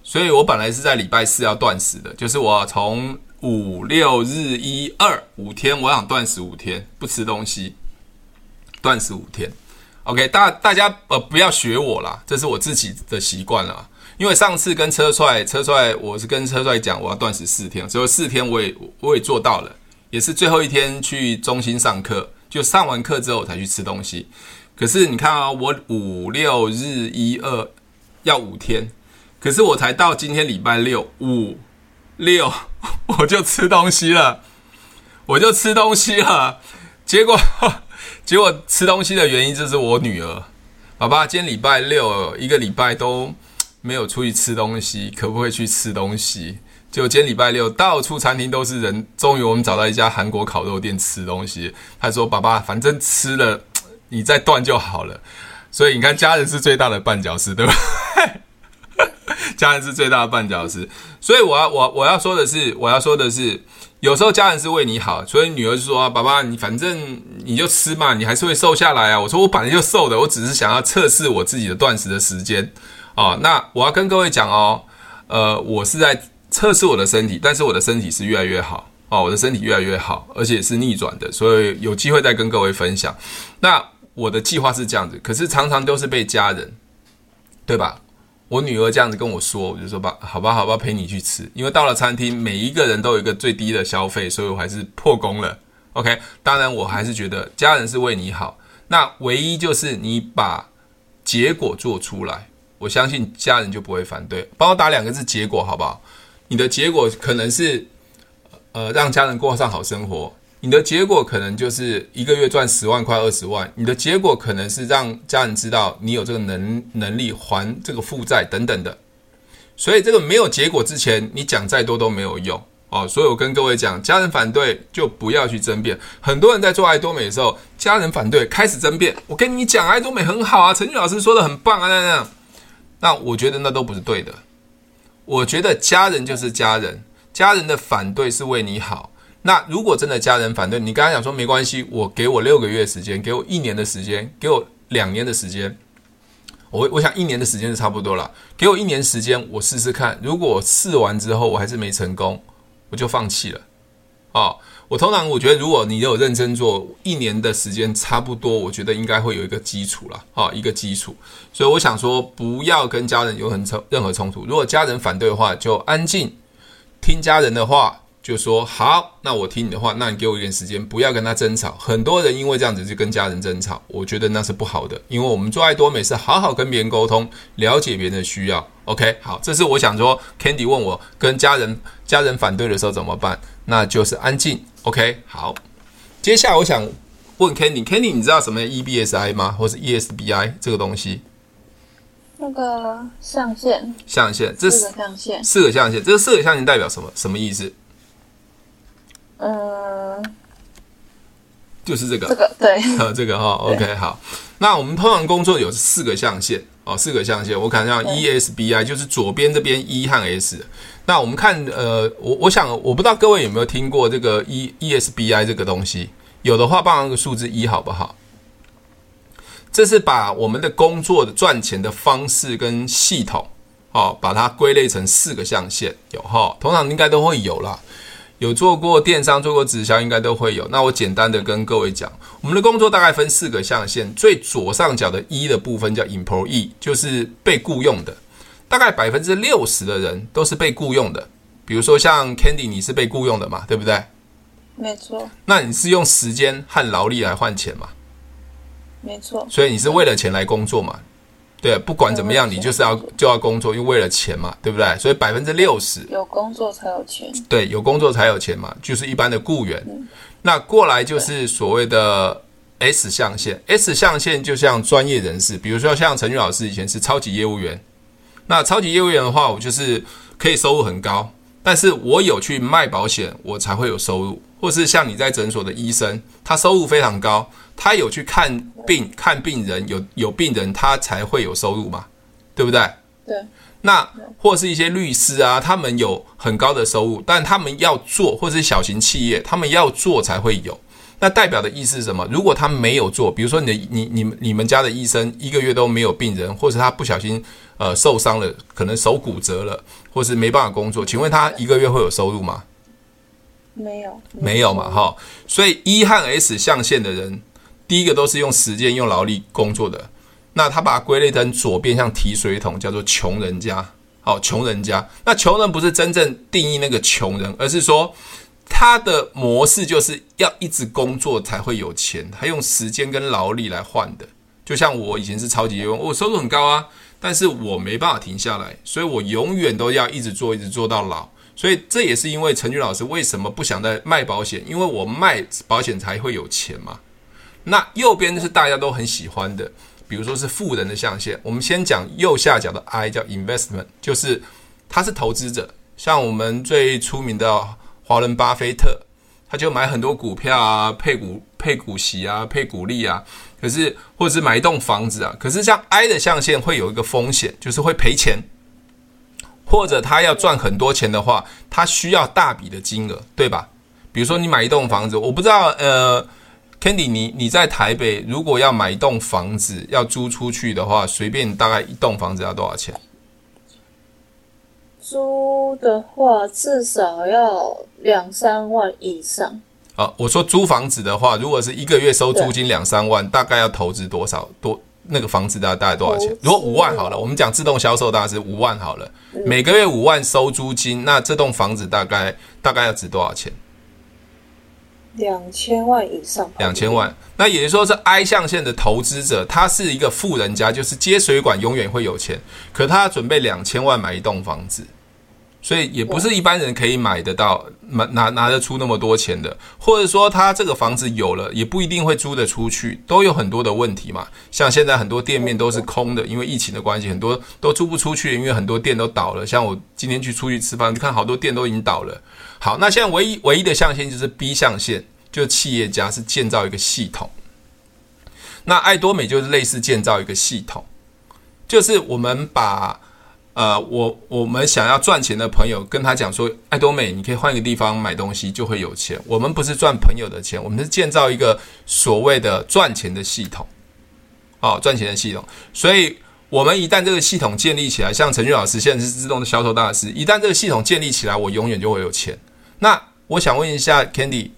所以我本来是在礼拜四要断食的，就是我从五六日一二五天，我想断食五天，不吃东西，断食五天。OK，大大家呃不要学我啦，这是我自己的习惯了。因为上次跟车帅车帅，我是跟车帅讲我要断食四天，所以四天我也我也做到了，也是最后一天去中心上课，就上完课之后才去吃东西。可是你看啊，我五六日一二要五天。可是我才到今天礼拜六五六，我就吃东西了，我就吃东西了。结果 结果吃东西的原因就是我女儿，爸爸今天礼拜六一个礼拜都没有出去吃东西，可不可以去吃东西？结果今天礼拜六到处餐厅都是人，终于我们找到一家韩国烤肉店吃东西。他说：“爸爸，反正吃了你再断就好了。”所以你看，家人是最大的绊脚石，对吧？家人是最大的绊脚石，所以我要我我要说的是，我要说的是，有时候家人是为你好，所以女儿就说：“爸爸，你反正你就吃嘛，你还是会瘦下来啊。”我说：“我本来就瘦的，我只是想要测试我自己的断食的时间。”哦，那我要跟各位讲哦，呃，我是在测试我的身体，但是我的身体是越来越好哦，我的身体越来越好，而且是逆转的，所以有机会再跟各位分享。那我的计划是这样子，可是常常都是被家人，对吧？我女儿这样子跟我说，我就说吧，好吧，好吧，陪你去吃。因为到了餐厅，每一个人都有一个最低的消费，所以我还是破功了。OK，当然我还是觉得家人是为你好。那唯一就是你把结果做出来，我相信家人就不会反对。帮我打两个字“结果”好不好？你的结果可能是呃让家人过上好生活。你的结果可能就是一个月赚十万块、二十万，你的结果可能是让家人知道你有这个能能力还这个负债等等的。所以这个没有结果之前，你讲再多都没有用哦。所以我跟各位讲，家人反对就不要去争辩。很多人在做爱多美的时候，家人反对开始争辩。我跟你讲，爱多美很好啊，陈俊老师说的很棒啊，那那。那我觉得那都不是对的。我觉得家人就是家人，家人的反对是为你好。那如果真的家人反对，你刚才讲说没关系，我给我六个月时间，给我一年的时间，给我两年的时间，我我想一年的时间是差不多了。给我一年时间，我试试看。如果试完之后我还是没成功，我就放弃了。哦，我通常我觉得，如果你有认真做，一年的时间差不多，我觉得应该会有一个基础了。哦，一个基础。所以我想说，不要跟家人有很冲任何冲突。如果家人反对的话，就安静听家人的话。就说好，那我听你的话，那你给我一点时间，不要跟他争吵。很多人因为这样子就跟家人争吵，我觉得那是不好的。因为我们做爱多美是好好跟别人沟通，了解别人的需要。OK，好，这是我想说，Candy 问我跟家人家人反对的时候怎么办，那就是安静。OK，好，接下来我想问 Candy，Candy 你知道什么 EBSI 吗？或是 ESBI 这个东西？那个象限，象限，这四个象限，四个象限，这个四个象限代表什么？什么意思？嗯，就是这个，这个对，呃，这个哈，OK，好。那我们通常工作有四个象限哦，四个象限。我看一下 ESBI，就是左边这边 E 和 S。那我们看，呃，我我想，我不知道各位有没有听过这个 E ESBI 这个东西？有的话，报上个数字一好不好？这是把我们的工作的赚钱的方式跟系统，哦，把它归类成四个象限，有哈，通常应该都会有啦。有做过电商、做过直销，应该都会有。那我简单的跟各位讲，我们的工作大概分四个象限。最左上角的一的部分叫 employee，就是被雇佣的。大概百分之六十的人都是被雇佣的。比如说像 Candy，你是被雇佣的嘛，对不对？没错。那你是用时间和劳力来换钱嘛？没错。所以你是为了钱来工作嘛？对，不管怎么样，你就是要就要工作，因为为了钱嘛，对不对？所以百分之六十有工作才有钱。对，有工作才有钱嘛，就是一般的雇员。嗯、那过来就是所谓的 S 象限，S 象限就像专业人士，比如说像陈俊老师以前是超级业务员。那超级业务员的话，我就是可以收入很高，但是我有去卖保险，我才会有收入。或是像你在诊所的医生，他收入非常高。他有去看病，看病人有有病人，他才会有收入嘛，对不对？对。那或是一些律师啊，他们有很高的收入，但他们要做，或是小型企业，他们要做才会有。那代表的意思是什么？如果他没有做，比如说你的你你们你们家的医生一个月都没有病人，或是他不小心呃受伤了，可能手骨折了，或是没办法工作，请问他一个月会有收入吗？没有，没有嘛，哈。所以一和 S 象限的人。第一个都是用时间、用劳力工作的，那他把归类成左边像提水桶，叫做穷人家。好，穷人家。那穷人不是真正定义那个穷人，而是说他的模式就是要一直工作才会有钱，他用时间跟劳力来换的。就像我以前是超级业务，我收入很高啊，但是我没办法停下来，所以我永远都要一直做，一直做到老。所以这也是因为陈俊老师为什么不想再卖保险，因为我卖保险才会有钱嘛。那右边是大家都很喜欢的，比如说是富人的象限。我们先讲右下角的 I 叫 investment，就是他是投资者。像我们最出名的华伦巴菲特，他就买很多股票啊，配股配股息啊，配股利啊。可是或者是买一栋房子啊。可是像 I 的象限会有一个风险，就是会赔钱，或者他要赚很多钱的话，他需要大笔的金额，对吧？比如说你买一栋房子，我不知道呃，Candy，你你在台北如果要买一栋房子要租出去的话，随便大概一栋房子要多少钱？租的话至少要两三万以上。啊，我说租房子的话，如果是一个月收租金两三万，大概要投资多少多？那个房子大概大概多少钱？如果五万好了，我们讲自动销售大概是五万好了，每个月五万收租金，那这栋房子大概大概要值多少钱？两千万以上。两千万，那也就是说是 I 象限的投资者，他是一个富人家，就是接水管永远会有钱，可他准备两千万买一栋房子。所以也不是一般人可以买得到，拿拿拿得出那么多钱的，或者说他这个房子有了，也不一定会租得出去，都有很多的问题嘛。像现在很多店面都是空的，因为疫情的关系，很多都租不出去，因为很多店都倒了。像我今天去出去吃饭，就看好多店都已经倒了。好，那现在唯一唯一的象限就是 B 象限，就是企业家是建造一个系统。那爱多美就是类似建造一个系统，就是我们把。呃，我我们想要赚钱的朋友跟他讲说，爱多美，你可以换一个地方买东西就会有钱。我们不是赚朋友的钱，我们是建造一个所谓的赚钱的系统，哦，赚钱的系统。所以，我们一旦这个系统建立起来，像陈俊老师现在是自动的销售大师，一旦这个系统建立起来，我永远就会有钱。那我想问一下，Candy，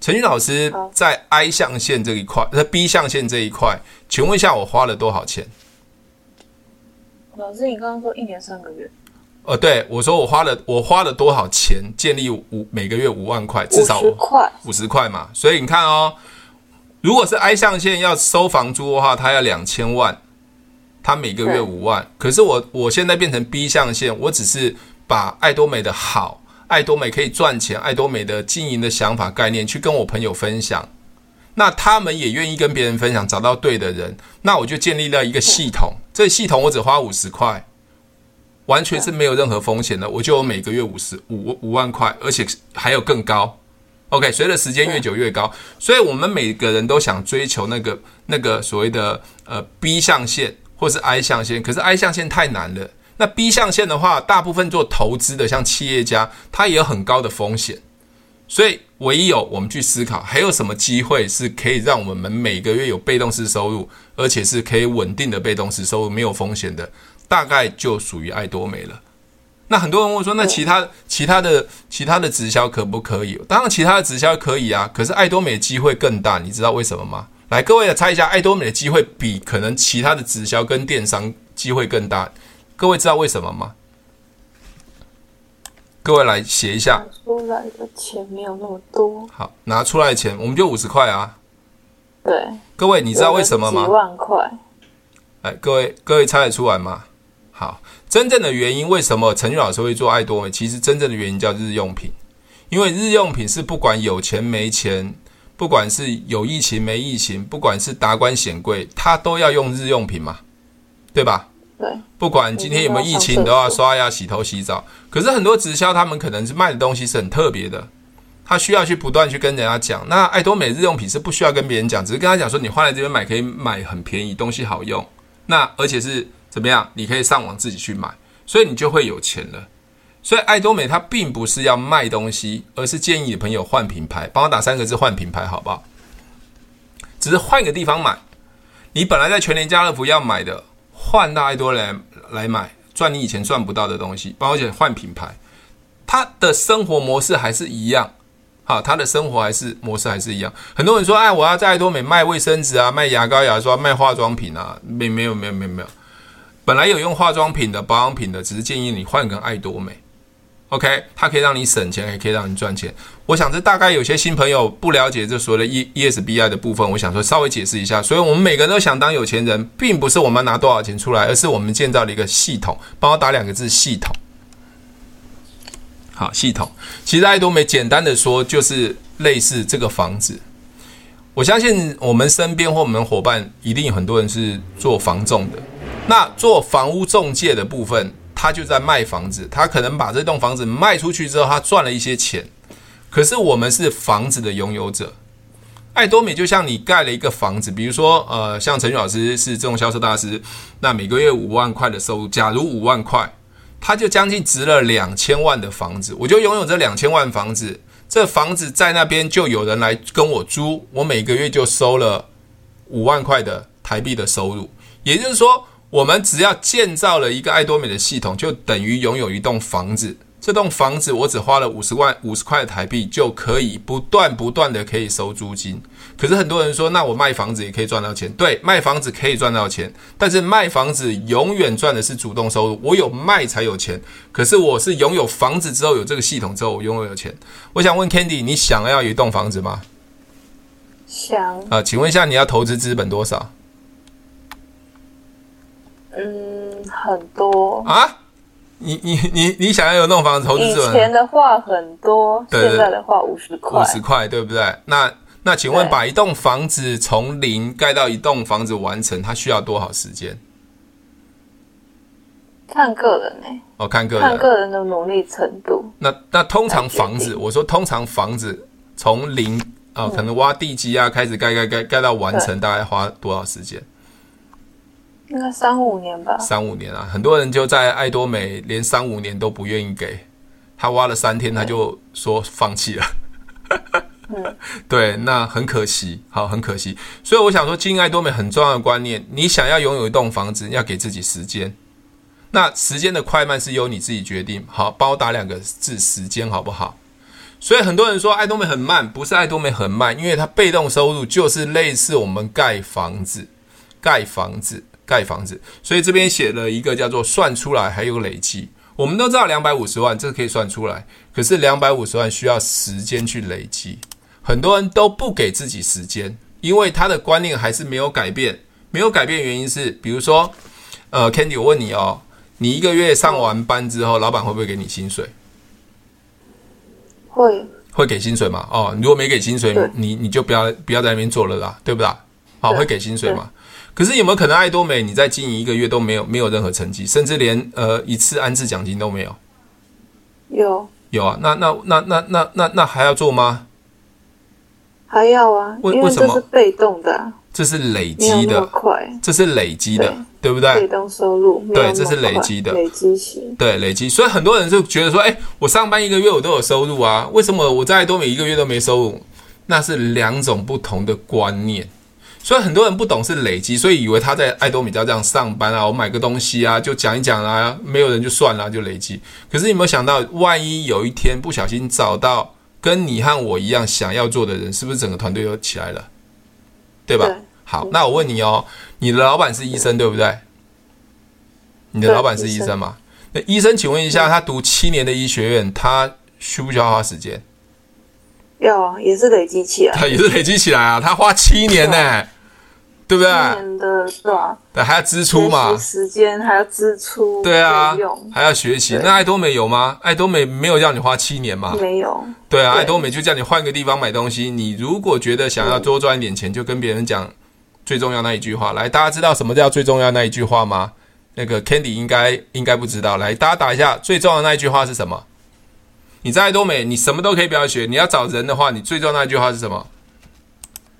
陈俊老师在 I 象限这一块，在 B 象限这一块，请问一下，我花了多少钱？老师，你刚刚说一年三个月？呃，对，我说我花了我花了多少钱建立五每个月五万块，至少五十块五十块嘛。所以你看哦，如果是 I 象限要收房租的话，他要两千万，他每个月五万。可是我我现在变成 B 象限，我只是把爱多美的好，爱多美可以赚钱，爱多美的经营的想法概念去跟我朋友分享。那他们也愿意跟别人分享，找到对的人，那我就建立了一个系统。这系统我只花五十块，完全是没有任何风险的，我就有每个月五十五五万块，而且还有更高。OK，随着时间越久越高，所以我们每个人都想追求那个那个所谓的呃 B 象限或是 I 象限，可是 I 象限太难了。那 B 象限的话，大部分做投资的像企业家，他也有很高的风险。所以，唯有我们去思考，还有什么机会是可以让我们每个月有被动式收入，而且是可以稳定的被动式收入，没有风险的，大概就属于爱多美了。那很多人问说，那其他其他的其他的直销可不可以？当然，其他的直销可以啊，可是爱多美的机会更大，你知道为什么吗？来，各位来猜一下，爱多美的机会比可能其他的直销跟电商机会更大，各位知道为什么吗？各位来写一下，拿出来的钱没有那么多。好，拿出来的钱我们就五十块啊。对，各位你知道为什么吗？几万块。哎，各位各位猜得出来吗？好，真正的原因为什么陈俊老师会做爱多美？其实真正的原因叫日用品，因为日用品是不管有钱没钱，不管是有疫情没疫情，不管是达官显贵，他都要用日用品嘛，对吧？不管今天有没有疫情，你都要刷牙、洗头、洗澡。可是很多直销，他们可能是卖的东西是很特别的，他需要去不断去跟人家讲。那爱多美日用品是不需要跟别人讲，只是跟他讲说，你换来这边买可以买很便宜，东西好用。那而且是怎么样？你可以上网自己去买，所以你就会有钱了。所以爱多美它并不是要卖东西，而是建议你朋友换品牌。帮我打三个字：换品牌，好不好？只是换个地方买。你本来在全联、家乐福要买的。换到爱多来，来买，赚你以前赚不到的东西，包括换品牌，他的生活模式还是一样，好，他的生活还是模式还是一样。很多人说，哎，我要在爱多美卖卫生纸啊，卖牙膏、牙刷，卖化妆品啊，没没有没有没有没有，本来有用化妆品的、保养品的，只是建议你换个爱多美。OK，它可以让你省钱，也可以让你赚钱。我想这大概有些新朋友不了解这所谓的 E ESBI 的部分，我想说稍微解释一下。所以我们每个人都想当有钱人，并不是我们拿多少钱出来，而是我们建造了一个系统。帮我打两个字：系统。好，系统。其实爱多美简单的说，就是类似这个房子。我相信我们身边或我们伙伴一定有很多人是做房仲的，那做房屋中介的部分。他就在卖房子，他可能把这栋房子卖出去之后，他赚了一些钱。可是我们是房子的拥有者，爱多美就像你盖了一个房子，比如说，呃，像陈宇老师是这种销售大师，那每个月五万块的收入，假如五万块，他就将近值了两千万的房子，我就拥有这两千万房子。这房子在那边就有人来跟我租，我每个月就收了五万块的台币的收入。也就是说，我们只要建造了一个爱多美的系统，就等于拥有一栋房子。这栋房子我只花了五十万五十块的台币，就可以不断不断的可以收租金。可是很多人说，那我卖房子也可以赚到钱。对，卖房子可以赚到钱，但是卖房子永远赚的是主动收入。我有卖才有钱，可是我是拥有房子之后，有这个系统之后，我拥有钱。我想问 Candy，你想要一栋房子吗？想。啊，请问一下，你要投资资本多少？嗯，很多啊。你你你你想要有那种房子投资？以前的话很多，对对对，现在的话五十块，五十块对不对？那那请问，把一栋房子从零盖到一栋房子完成，它需要多少时间？看个人呢、欸？哦，看个人，看个人的努力程度。那那通常房子，我说通常房子从零啊、哦，可能挖地基啊，开始盖盖盖盖到完成，大概花多少时间？应该三五年吧，三五年啊，很多人就在爱多美连三五年都不愿意给，他挖了三天他就说放弃了。嗯、对，那很可惜，好，很可惜。所以我想说，经营爱多美很重要的观念，你想要拥有一栋房子，要给自己时间。那时间的快慢是由你自己决定。好，帮我打两个字，时间，好不好？所以很多人说爱多美很慢，不是爱多美很慢，因为它被动收入就是类似我们盖房子，盖房子。盖房子，所以这边写了一个叫做算出来，还有累积。我们都知道两百五十万，这个可以算出来，可是两百五十万需要时间去累积。很多人都不给自己时间，因为他的观念还是没有改变。没有改变原因是，比如说，呃，Candy，我问你哦，你一个月上完班之后，老板会不会给你薪水？会，会给薪水吗？哦，如果没给薪水，你你就不要不要在那边做了啦，对不啦？好，会给薪水吗？可是有没有可能爱多美你在经营一个月都没有没有任何成绩，甚至连呃一次安置奖金都没有？有有啊，那那那那那那那还要做吗？还要啊，为为什么？这是被动的、啊，这是累积的，快，这是累积的，对，对不对？被动收入，对，这是累积的，累积型，对，累积。所以很多人就觉得说，哎，我上班一个月我都有收入啊，为什么我在爱多美一个月都没收入？那是两种不同的观念。所以很多人不懂是累积，所以以为他在爱多美家这样上班啊，我买个东西啊，就讲一讲啊，没有人就算了，就累积。可是你有没有想到，万一有一天不小心找到跟你和我一样想要做的人，是不是整个团队都起来了？对吧？对。好，那我问你哦，你的老板是医生对，对不对？你的老板是医生吗？那医生，请问一下，他读七年的医学院，他需不需要花时间？要啊，也是累积起来。他也是累积起来啊，他花七年呢。对不对？年的对吧？对，还要支出嘛？时间还要支出，对啊，还要学习。那爱多美有吗？爱多美没有让你花七年吗？没有。对啊，爱多美就叫你换个地方买东西。你如果觉得想要多赚一点钱，就跟别人讲最重要那一句话。来，大家知道什么叫最重要那一句话吗？那个 Candy 应该应该不知道。来，大家打一下最重要的那一句话是什么？你在爱多美，你什么都可以不要学。你要找人的话，你最重要那一句话是什么？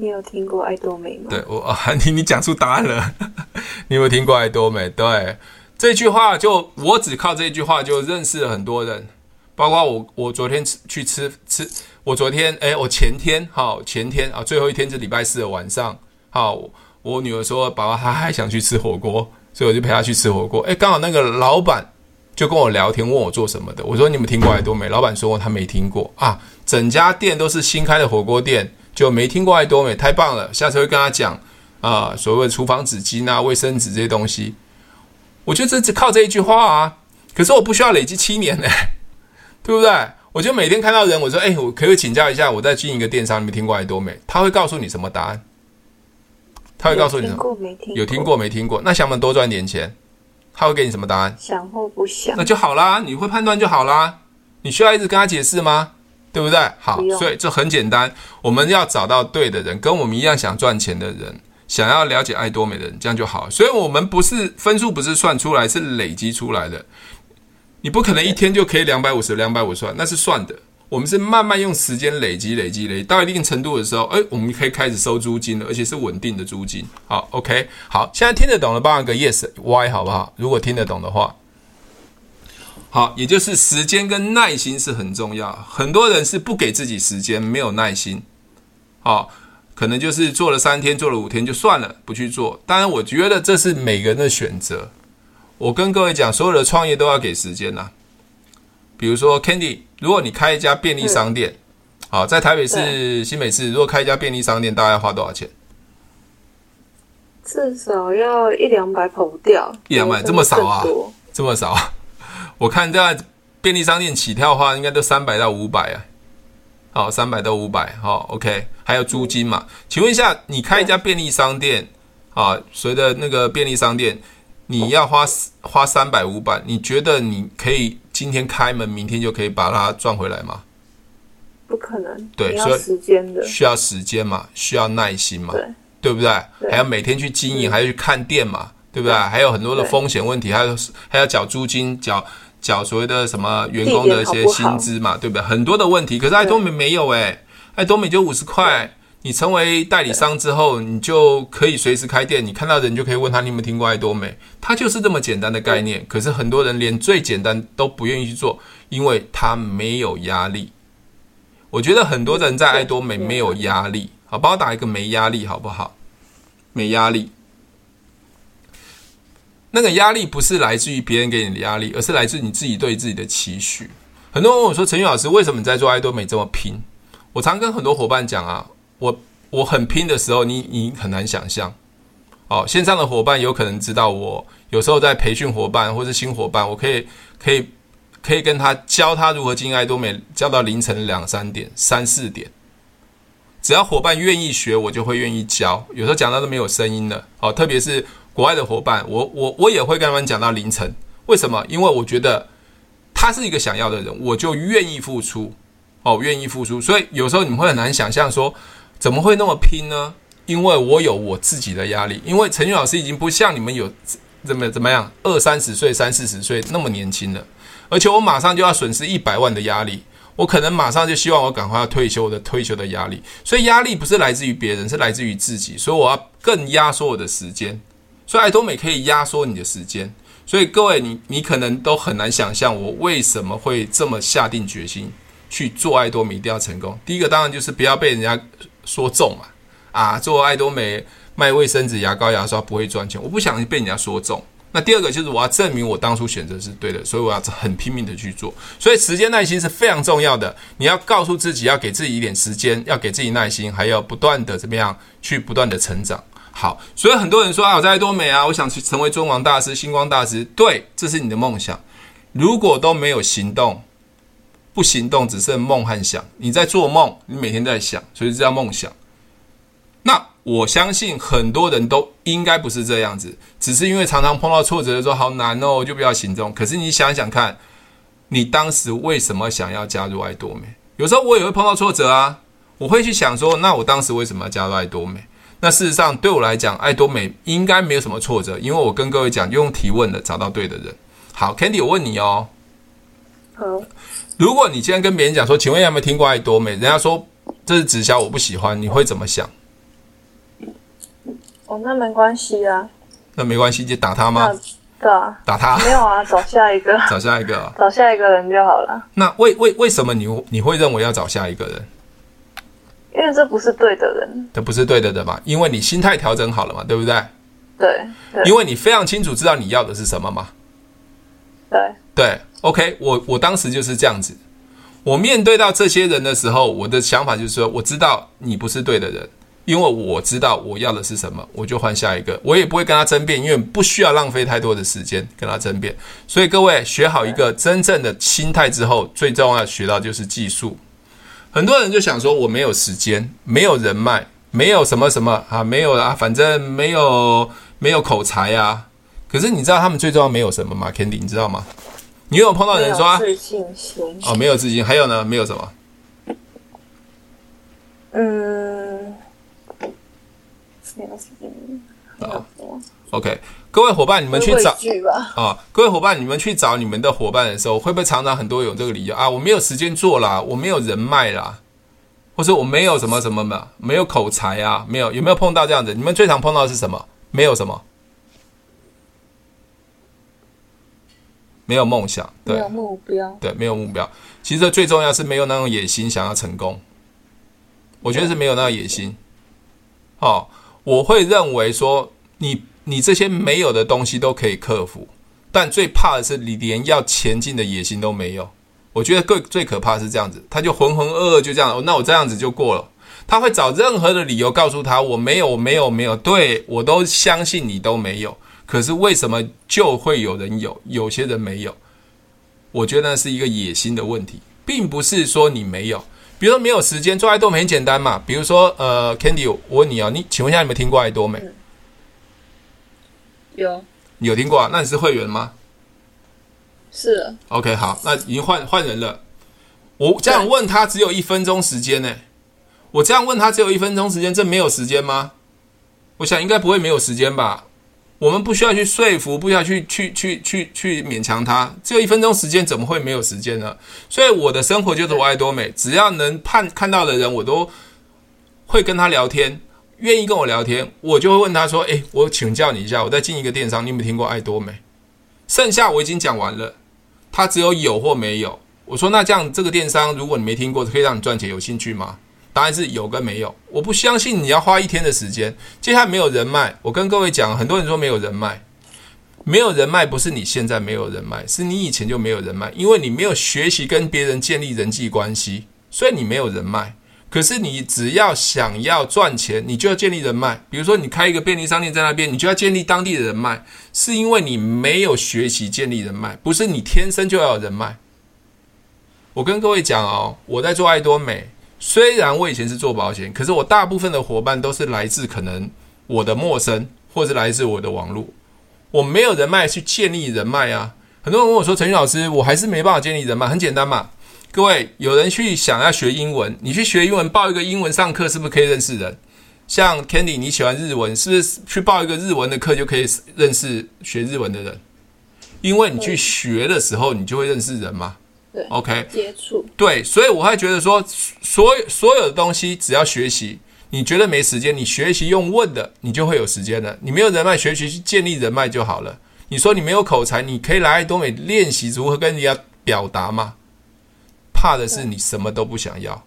你有听过爱多美吗？对我啊，你你讲出答案了。你有没有听过爱多美？对，这句话就我只靠这句话就认识了很多人，包括我。我昨天吃去吃吃，我昨天哎，我前天好前天啊，最后一天是礼拜四的晚上。好，我女儿说爸爸她还想去吃火锅，所以我就陪她去吃火锅。哎，刚好那个老板就跟我聊天，问我做什么的。我说你们听过爱多美？老板说他没听过啊，整家店都是新开的火锅店。就没听过爱多美，太棒了！下次会跟他讲啊，所谓的厨房纸巾啊、卫生纸这些东西。我觉得这只靠这一句话啊，可是我不需要累积七年呢，对不对？我就每天看到人，我说：“哎，我可不可以请教一下，我在经营一个电商，你没听过爱多美？”他会告诉你什么答案？他会告诉你什么？有听过没听过？那想不想多赚点钱？他会给你什么答案？想或不想？那就好啦，你会判断就好啦。你需要一直跟他解释吗？对不对？好，所以这很简单，我们要找到对的人，跟我们一样想赚钱的人，想要了解爱多美的人，这样就好。所以，我们不是分数，不是算出来，是累积出来的。你不可能一天就可以两百五十、两百五十万，那是算的。我们是慢慢用时间累积、累积、累积，到一定程度的时候，哎，我们可以开始收租金了，而且是稳定的租金。好，OK，好，现在听得懂了，帮我个 Yes、Y，好不好？如果听得懂的话。好，也就是时间跟耐心是很重要。很多人是不给自己时间，没有耐心。好，可能就是做了三天，做了五天就算了，不去做。当然，我觉得这是每个人的选择。我跟各位讲，所有的创业都要给时间呐。比如说，Candy，如果你开一家便利商店，好，在台北市、新北市，如果开一家便利商店，大概要花多少钱？至少要一两百跑不掉。一两百这么少啊？这么少？我看在便利商店起跳的话，应该都三百到五百啊。好，三百到五百。好，OK，还有租金嘛？请问一下，你开一家便利商店，啊，随着那个便利商店，你要花花三百五百，你觉得你可以今天开门，明天就可以把它赚回来吗？不可能。对，需要时间的，需要时间嘛，需要耐心嘛，对，对不对？对，还要每天去经营，还要去看店嘛，对不对？还有很多的风险问题，还有还要缴租金，缴。缴所谓的什么员工的一些薪资嘛，对不对？很多的问题，可是爱多美没有哎，爱多美就五十块。你成为代理商之后，你就可以随时开店，你看到人就可以问他，你有没有听过爱多美？它就是这么简单的概念。可是很多人连最简单都不愿意去做，因为他没有压力。我觉得很多人在爱多美没有压力，好，帮我打一个没压力好不好？没压力。那个压力不是来自于别人给你的压力，而是来自你自己对自己的期许。很多人问我说：“陈宇老师，为什么你在做爱多美这么拼？”我常跟很多伙伴讲啊，我我很拼的时候，你你很难想象。哦，线上的伙伴有可能知道我有时候在培训伙伴或是新伙伴，我可以可以可以跟他教他如何经营爱多美，教到凌晨两三点、三四点。只要伙伴愿意学，我就会愿意教。有时候讲到都没有声音了。哦，特别是。国外的伙伴，我我我也会跟他们讲到凌晨。为什么？因为我觉得他是一个想要的人，我就愿意付出。哦，愿意付出。所以有时候你们会很难想象说，怎么会那么拼呢？因为我有我自己的压力。因为陈宇老师已经不像你们有怎么怎么样二三十岁、三四十岁那么年轻了，而且我马上就要损失一百万的压力，我可能马上就希望我赶快要退休的退休的压力。所以压力不是来自于别人，是来自于自己。所以我要更压缩我的时间。所以爱多美可以压缩你的时间，所以各位你你可能都很难想象我为什么会这么下定决心去做爱多美一定要成功。第一个当然就是不要被人家说中嘛，啊，做爱多美卖卫生纸、牙膏、牙刷不会赚钱，我不想被人家说中。那第二个就是我要证明我当初选择是对的，所以我要很拼命的去做。所以时间耐心是非常重要的，你要告诉自己要给自己一点时间，要给自己耐心，还要不断的怎么样去不断的成长。好，所以很多人说啊，我在爱多美啊，我想去成为中王大师、星光大师。对，这是你的梦想。如果都没有行动，不行动只剩梦和想，你在做梦，你每天在想，所以这叫梦想。那我相信很多人都应该不是这样子，只是因为常常碰到挫折的时候，好难哦，就不要行动。可是你想想看，你当时为什么想要加入爱多美？有时候我也会碰到挫折啊，我会去想说，那我当时为什么要加入爱多美？那事实上，对我来讲，爱多美应该没有什么挫折，因为我跟各位讲，用提问的找到对的人。好，Candy，我问你哦。好。如果你今天跟别人讲说，请问有没有听过爱多美？人家说这是直销，我不喜欢，你会怎么想？哦，那没关系啊。那没关系，就打他吗？对啊。打他？没有啊，找下一个。找下一个、哦。找下一个人就好了。那为为为什么你你会认为要找下一个人？因为这不是对的人，这不是对的人嘛？因为你心态调整好了嘛，对不对？对，对。因为你非常清楚知道你要的是什么嘛。对。对，OK，我我当时就是这样子。我面对到这些人的时候，我的想法就是说，我知道你不是对的人，因为我知道我要的是什么，我就换下一个。我也不会跟他争辩，因为不需要浪费太多的时间跟他争辩。所以各位学好一个真正的心态之后，最重要学到就是技术。很多人就想说，我没有时间，没有人脉，没有什么什么啊，没有啊，反正没有没有口才啊。可是你知道他们最重要没有什么吗？Candy，你知道吗？你有碰到人说啊，自信心哦，没有自信，还有呢，没有什么？嗯，没有时间，没有 OK，各位伙伴，你们去找啊、哦！各位伙伴，你们去找你们的伙伴的时候，会不会常常很多有这个理由啊？我没有时间做啦，我没有人脉啦，或者我没有什么什么的，没有口才啊？没有，有没有碰到这样子？你们最常碰到的是什么？没有什么？没有梦想，对，没有目标，对，没有目标。其实最重要是没有那种野心，想要成功。我觉得是没有那个野心。哦，我会认为说你你这些没有的东西都可以克服，但最怕的是你连要前进的野心都没有。我觉得最最可怕是这样子，他就浑浑噩噩就这样，那我这样子就过了。他会找任何的理由告诉他我没有，我没有，没有，对，我都相信你都没有。可是为什么就会有人有，有些人没有？我觉得那是一个野心的问题，并不是说你没有。比如说没有时间做爱多美很简单嘛，比如说呃，Candy，我问你啊，你请问一下，你有没有听过爱多美？有，你有听过啊？那你是会员吗？是。OK，好，那已经换换人了。我这样问他只有一分钟时间呢。我这样问他只有一分钟时间，这没有时间吗？我想应该不会没有时间吧。我们不需要去说服，不需要去去去去去勉强他。只有一分钟时间，怎么会没有时间呢？所以我的生活就是我爱多美，只要能看看到的人，我都会跟他聊天，愿意跟我聊天，我就会问他说：“诶，我请教你一下，我在进一个电商，你有没有听过爱多美？”剩下我已经讲完了，他只有有或没有。我说：“那这样这个电商，如果你没听过，可以让你赚钱，有兴趣吗？”答案是有跟没有，我不相信你要花一天的时间。接下来没有人脉，我跟各位讲，很多人说没有人脉，没有人脉不是你现在没有人脉，是你以前就没有人脉，因为你没有学习跟别人建立人际关系，所以你没有人脉。可是你只要想要赚钱，你就要建立人脉。比如说你开一个便利商店在那边，你就要建立当地的人脉，是因为你没有学习建立人脉，不是你天生就要有人脉。我跟各位讲哦，我在做爱多美。虽然我以前是做保险，可是我大部分的伙伴都是来自可能我的陌生，或是来自我的网络。我没有人脉去建立人脉啊。很多人问我说：“陈宇老师，我还是没办法建立人脉。”很简单嘛，各位，有人去想要学英文，你去学英文，报一个英文上课，是不是可以认识人？像 Candy，你喜欢日文，是不是去报一个日文的课就可以认识学日文的人？因为你去学的时候，你就会认识人嘛。对，OK，接触对，所以我会觉得说，所有所有的东西只要学习，你觉得没时间，你学习用问的，你就会有时间了。你没有人脉，学习去建立人脉就好了。你说你没有口才，你可以来爱多美练习如何跟人家表达吗？怕的是你什么都不想要，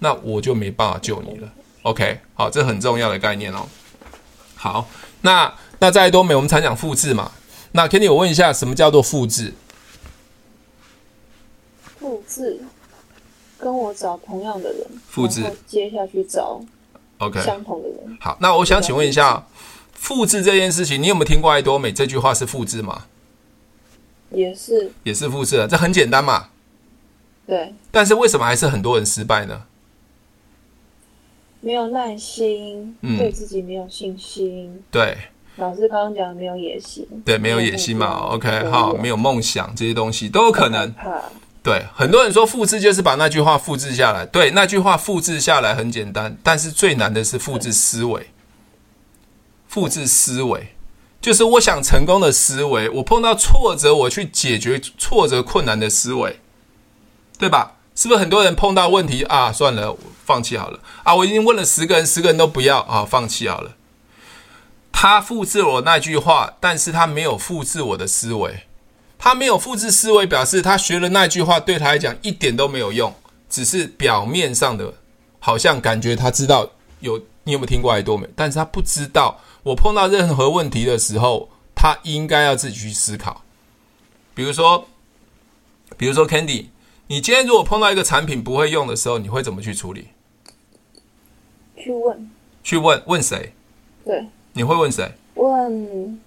那我就没办法救你了。OK，好，这很重要的概念哦。好，那那在爱多美我们常讲复制嘛，那 Kenny 我问一下，什么叫做复制？复制，跟我找同样的人，复制，接下去找，OK，相同的人。好，那我想请问一下，复制这件事情，你有没有听过爱多美这句话是复制吗？也是，也是复制，这很简单嘛。对。但是为什么还是很多人失败呢？没有耐心，嗯，对自己没有信心。对。老师刚刚讲的没有野心。对，没有野心嘛。OK，好，没有梦想这些东西都有可能。对，很多人说复制就是把那句话复制下来。对，那句话复制下来很简单，但是最难的是复制思维。复制思维就是我想成功的思维，我碰到挫折，我去解决挫折困难的思维，对吧？是不是很多人碰到问题啊，算了，放弃好了啊？我已经问了十个人，十个人都不要啊，放弃好了。他复制我那句话，但是他没有复制我的思维。他没有复制思维，表示他学了那句话对他来讲一点都没有用，只是表面上的，好像感觉他知道有你有没有听过爱多美，但是他不知道我碰到任何问题的时候，他应该要自己去思考。比如说，比如说 Candy，你今天如果碰到一个产品不会用的时候，你会怎么去处理？去问。去问问谁？对。你会问谁？问。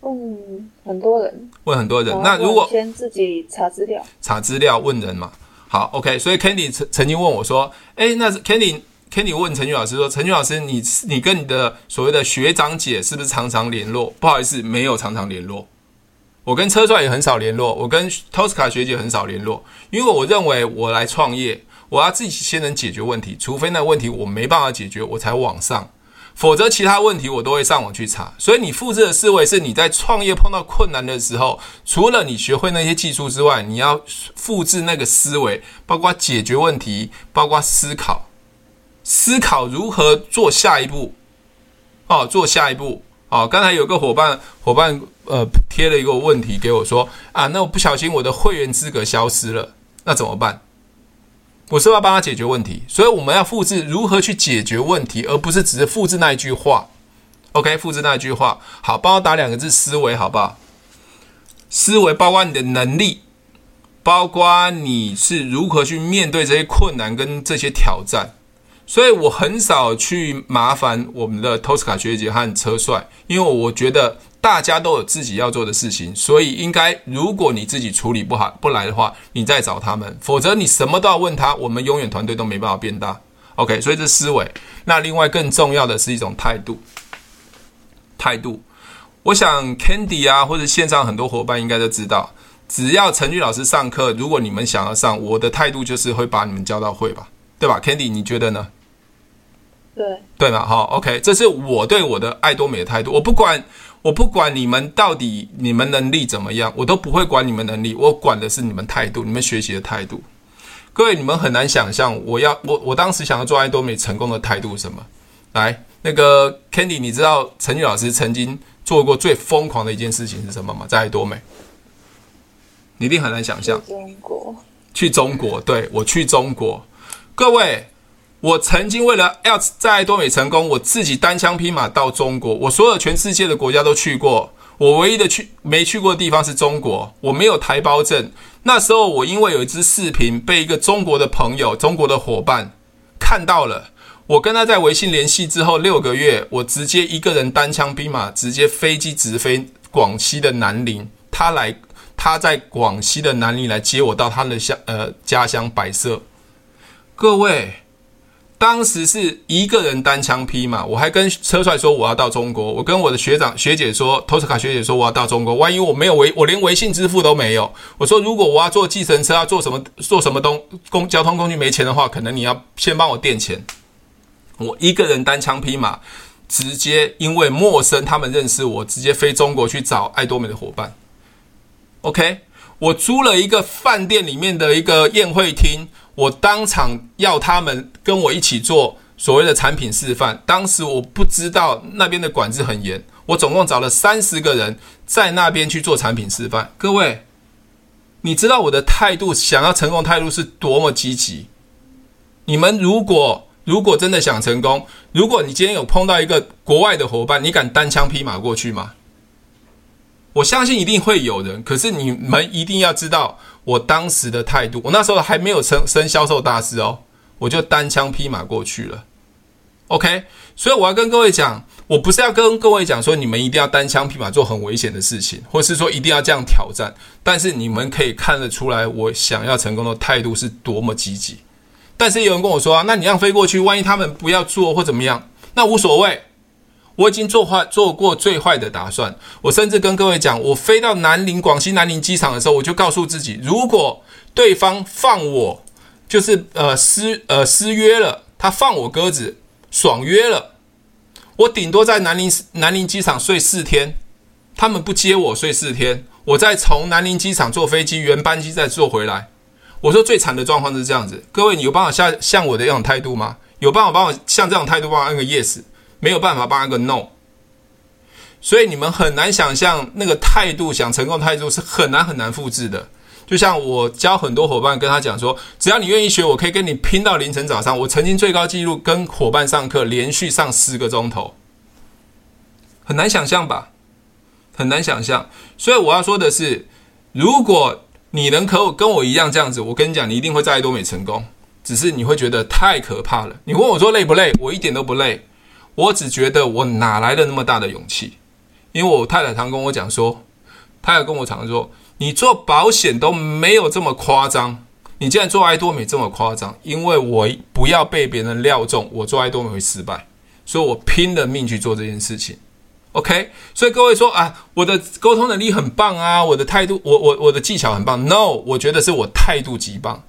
问很多人，问很多人。那如果先自己查资料，查资料问人嘛。好，OK。所以 Candy 曾曾经问我说：“诶，那是 Candy Candy 问陈俊老师说，陈俊老师，你你跟你的所谓的学长姐是不是常常联络？不好意思，没有常常联络。我跟车帅也很少联络，我跟 Tosca 学姐很少联络，因为我认为我来创业，我要自己先能解决问题，除非那问题我没办法解决，我才往上。”否则，其他问题我都会上网去查。所以，你复制的思维是你在创业碰到困难的时候，除了你学会那些技术之外，你要复制那个思维，包括解决问题，包括思考，思考如何做下一步，哦，做下一步，哦，刚才有个伙伴伙伴呃贴了一个问题给我说啊，那我不小心我的会员资格消失了，那怎么办？我是要帮他解决问题，所以我们要复制如何去解决问题，而不是只是复制那一句话。OK，复制那一句话，好，帮我打两个字思维，好不好？思维包括你的能力，包括你是如何去面对这些困难跟这些挑战。所以我很少去麻烦我们的 Tosca 学姐和车帅，因为我觉得大家都有自己要做的事情，所以应该如果你自己处理不好不来的话，你再找他们，否则你什么都要问他，我们永远团队都没办法变大。OK，所以这思维。那另外更重要的是一种态度，态度。我想 Candy 啊，或者线上很多伙伴应该都知道，只要陈俊老师上课，如果你们想要上，我的态度就是会把你们教到会吧，对吧？Candy，你觉得呢？对对嘛，好，OK，这是我对我的爱多美的态度。我不管，我不管你们到底你们能力怎么样，我都不会管你们能力，我管的是你们态度，你们学习的态度。各位，你们很难想象，我要我我当时想要做爱多美成功的态度是什么？来，那个 Candy，你知道陈宇老师曾经做过最疯狂的一件事情是什么吗？在爱多美，你一定很难想象。中国，去中国，对，我去中国，各位。我曾经为了要在多美成功，我自己单枪匹马到中国，我所有全世界的国家都去过，我唯一的去没去过的地方是中国，我没有台胞证。那时候我因为有一支视频被一个中国的朋友、中国的伙伴看到了，我跟他在微信联系之后六个月，我直接一个人单枪匹马，直接飞机直飞广西的南宁，他来他在广西的南宁来接我到他的乡呃家乡百色，各位。当时是一个人单枪匹马，我还跟车帅说我要到中国，我跟我的学长学姐说，托斯卡学姐说我要到中国，万一我没有微，我连微信支付都没有。我说如果我要坐计程车，要坐什么坐什么东公交通工具没钱的话，可能你要先帮我垫钱。我一个人单枪匹马，直接因为陌生，他们认识我，直接飞中国去找爱多美的伙伴。OK，我租了一个饭店里面的一个宴会厅。我当场要他们跟我一起做所谓的产品示范。当时我不知道那边的管制很严，我总共找了三十个人在那边去做产品示范。各位，你知道我的态度，想要成功态度是多么积极？你们如果如果真的想成功，如果你今天有碰到一个国外的伙伴，你敢单枪匹马过去吗？我相信一定会有人，可是你们一定要知道我当时的态度。我那时候还没有升升销售大师哦，我就单枪匹马过去了。OK，所以我要跟各位讲，我不是要跟各位讲说你们一定要单枪匹马做很危险的事情，或是说一定要这样挑战。但是你们可以看得出来，我想要成功的态度是多么积极。但是有人跟我说啊，那你让飞过去，万一他们不要做或怎么样，那无所谓。我已经做坏做过最坏的打算，我甚至跟各位讲，我飞到南宁广西南宁机场的时候，我就告诉自己，如果对方放我，就是呃失呃失约了，他放我鸽子，爽约了，我顶多在南宁南宁机场睡四天，他们不接我睡四天，我再从南宁机场坐飞机原班机再坐回来。我说最惨的状况是这样子，各位你有办法像像我的这种态度吗？有办法帮我像这种态度帮我按个 yes？没有办法帮一个 no，所以你们很难想象那个态度，想成功态度是很难很难复制的。就像我教很多伙伴跟他讲说，只要你愿意学，我可以跟你拼到凌晨早上。我曾经最高纪录跟伙伴上课，连续上十个钟头，很难想象吧？很难想象。所以我要说的是，如果你能和我跟我一样这样子，我跟你讲，你一定会在爱多美成功。只是你会觉得太可怕了。你问我说累不累？我一点都不累。我只觉得我哪来的那么大的勇气？因为我太太常跟我讲说，她也跟我常说，你做保险都没有这么夸张，你竟然做爱多美这么夸张。因为我不要被别人料中，我做爱多美会失败，所以我拼了命去做这件事情。OK，所以各位说啊，我的沟通能力很棒啊，我的态度，我我我的技巧很棒。No，我觉得是我态度极棒，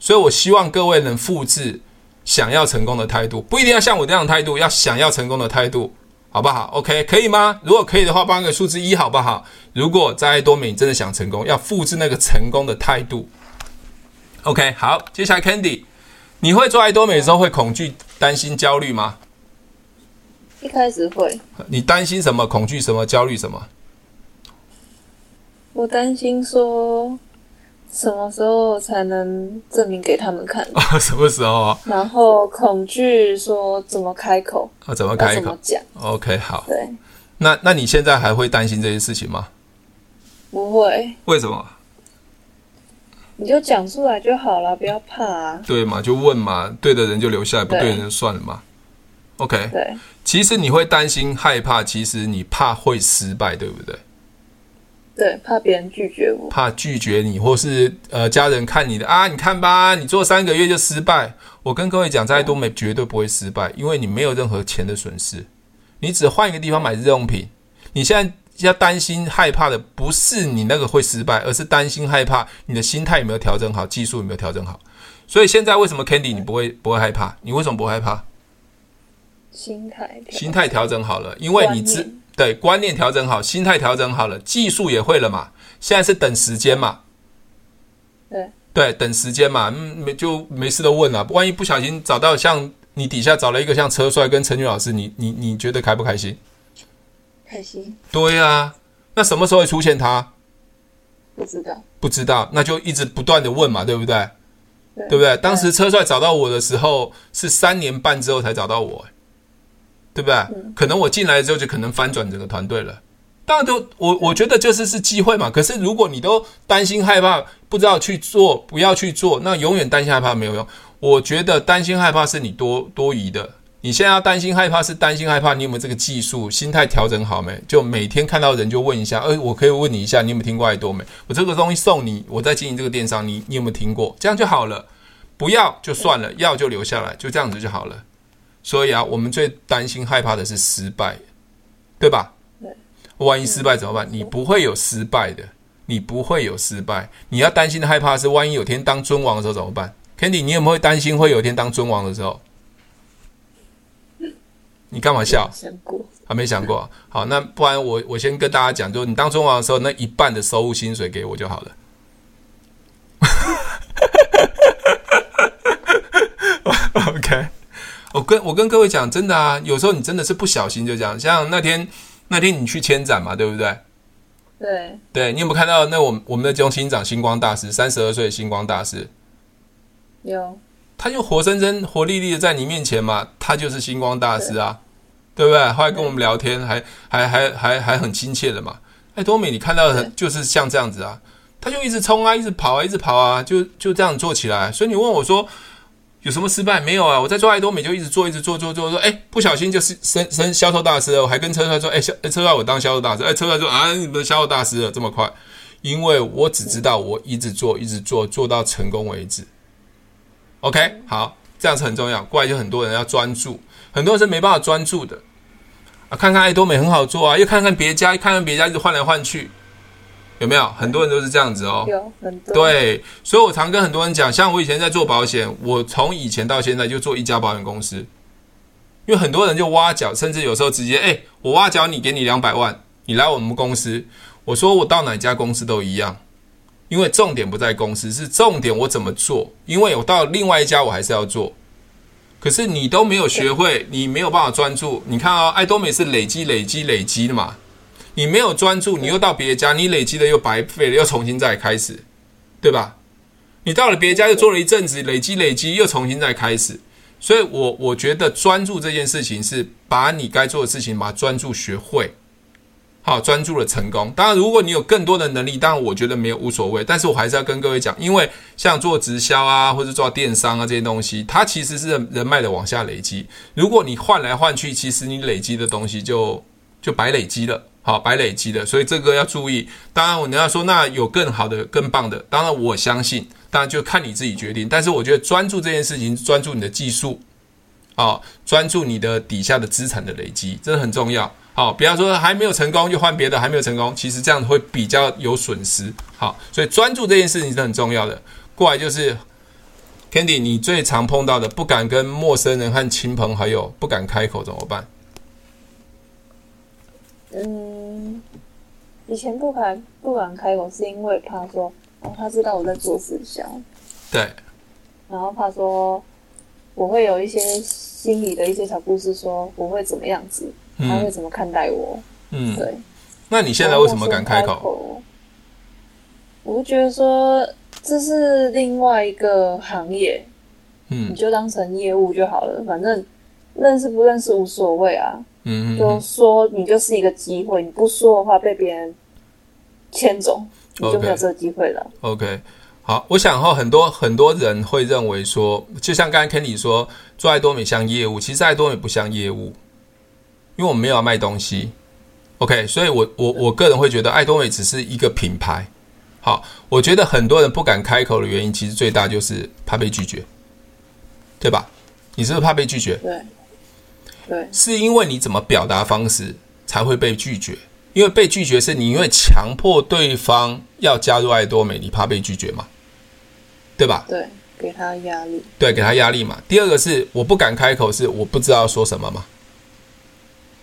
所以我希望各位能复制。想要成功的态度，不一定要像我这样的态度，要想要成功的态度，好不好？OK，可以吗？如果可以的话，帮个数字一，好不好？如果在爱多美你真的想成功，要复制那个成功的态度。OK，好，接下来 Candy，你会做爱多美的时候会恐惧、担心、焦虑吗？一开始会。你担心什么？恐惧什么？焦虑什么？我担心说，什么时候才能证明给他们看？啊，什么时候啊？然后恐惧说怎么开口？啊，怎么开口？怎么讲？OK，好。对。那那你现在还会担心这些事情吗？不会。为什么？你就讲出来就好了，不要怕啊。对嘛，就问嘛，对的人就留下来，不对的人就算了嘛。OK。对。其实你会担心、害怕，其实你怕会失败，对不对？对，怕别人拒绝我，怕拒绝你，或是呃家人看你的啊，你看吧，你做三个月就失败。我跟各位讲，再多美绝对不会失败，因为你没有任何钱的损失，你只换一个地方买日用品。你现在要担心害怕的不是你那个会失败，而是担心害怕你的心态有没有调整好，技术有没有调整好。所以现在为什么 Candy 你不会不会害怕？你为什么不害怕？心态心态调整好了，因为你知。对，观念调整好，心态调整好了，技术也会了嘛。现在是等时间嘛。对对，等时间嘛，嗯，没就没事都问了。万一不小心找到像你底下找了一个像车帅跟陈俊老师，你你你觉得开不开心？开心。对啊，那什么时候会出现他？不知道。不知道，那就一直不断的问嘛，对不对？对，对不对？当时车帅找到我的时候是三年半之后才找到我。对不对？可能我进来之后就可能翻转整个团队了。当然都我我觉得就是是机会嘛。可是如果你都担心害怕，不知道去做，不要去做，那永远担心害怕没有用。我觉得担心害怕是你多多余的。你现在要担心害怕是担心害怕，你有没有这个技术？心态调整好没？就每天看到人就问一下，哎，我可以问你一下，你有没有听过爱多美？我这个东西送你，我在经营这个电商，你你有没有听过？这样就好了。不要就算了，要就留下来，就这样子就好了。所以啊，我们最担心、害怕的是失败，对吧？对。万一失败怎么办？你不会有失败的，你不会有失败。你要担心的、害怕的是，万一有天当尊王的时候怎么办？Candy，你有没有担心会有一天当尊王的时候？你干嘛笑？想过。还没想过。好，那不然我我先跟大家讲，就是你当尊王的时候，那一半的收入薪水给我就好了。OK。我跟我跟各位讲，真的啊，有时候你真的是不小心就这样。像那天那天你去签展嘛，对不对？对。对，你有没有看到那我们我们的中心长星光大师，三十二岁星光大师？有。他就活生生、活力力的在你面前嘛，他就是星光大师啊，对，对不对？后来跟我们聊天，还还还还还很亲切的嘛。哎多美，你看到的就是像这样子啊，他就一直冲啊，一直跑啊，一直跑啊，就就这样做起来。所以你问我说。有什么失败没有啊？我在做爱多美就一直做，一直做，做做做，哎，不小心就是升升销售大师了。我还跟车帅说，哎，销车帅我当销售大师。哎，车帅说啊，你们销售大师了这么快？因为我只知道我一直做，一直做，做到成功为止。OK，好，这样子很重要。过来就很多人要专注，很多人是没办法专注的啊。看看爱多美很好做啊，又看看别家，又看看别家，一直换来换去。有没有很多人都是这样子哦？有很多。对，所以我常跟很多人讲，像我以前在做保险，我从以前到现在就做一家保险公司，因为很多人就挖角，甚至有时候直接，哎，我挖角你，给你两百万，你来我们公司。我说我到哪家公司都一样，因为重点不在公司，是重点我怎么做。因为我到另外一家我还是要做，可是你都没有学会，你没有办法专注。你看啊、哦，爱多美是累积、累积、累积的嘛。你没有专注，你又到别家，你累积的又白费了，又重新再开始，对吧？你到了别家又做了一阵子，累积累积又重新再开始，所以我我觉得专注这件事情是把你该做的事情，把专注学会，好，专注了成功。当然，如果你有更多的能力，当然我觉得没有无所谓，但是我还是要跟各位讲，因为像做直销啊，或者做电商啊这些东西，它其实是人脉的往下累积。如果你换来换去，其实你累积的东西就就白累积了。好，白累积的，所以这个要注意。当然，我人家说那有更好的、更棒的，当然我相信，当然就看你自己决定。但是我觉得专注这件事情，专注你的技术，啊，专注你的底下的资产的累积，这很重要。好，不要说还没有成功就换别的，还没有成功，其实这样会比较有损失。好，所以专注这件事情是很重要的。过来就是 Candy，你最常碰到的，不敢跟陌生人和亲朋好友不敢开口怎么办？嗯，以前不敢不敢开口，是因为怕说，哦，他知道我在做直销，对，然后怕说，我会有一些心里的一些小故事，说我会怎么样子，他会怎么看待我。嗯，对。那你现在为什么敢开口？我就觉得说这是另外一个行业，嗯，你就当成业务就好了，反正认识不认识无所谓啊。嗯，就说你就是一个机会，你不说的话被别人牵走，你就没有这个机会了。Okay. OK，好，我想哈，很多很多人会认为说，就像刚才 Kenny 说，做爱多美像业务，其实爱多美不像业务，因为我们没有要卖东西。OK，所以我我我个人会觉得爱多美只是一个品牌。好，我觉得很多人不敢开口的原因，其实最大就是怕被拒绝，对吧？你是不是怕被拒绝？对。对，是因为你怎么表达方式才会被拒绝？因为被拒绝是你因为强迫对方要加入爱多美，你怕被拒绝嘛？对吧？对，给他压力。对，给他压力嘛。第二个是我不敢开口，是我不知道说什么嘛？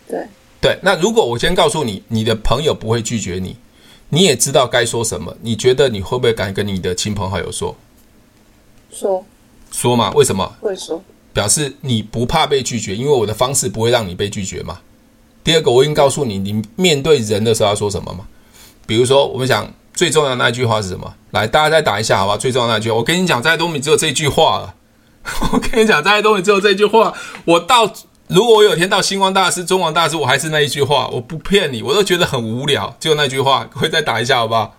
对对。那如果我先告诉你，你的朋友不会拒绝你，你也知道该说什么，你觉得你会不会敢跟你的亲朋好友说？说说嘛？为什么？会说。表示你不怕被拒绝，因为我的方式不会让你被拒绝嘛。第二个，我已经告诉你，你面对人的时候要说什么嘛。比如说，我们讲最重要的那句话是什么？来，大家再打一下，好吧？最重要那句，我跟你讲，再多你只有这句话了。我跟你讲，再多你只有这句话。我到，如果我有天到星光大师、中王大师，我还是那一句话，我不骗你，我都觉得很无聊，就那句话。各位再打一下，好不好？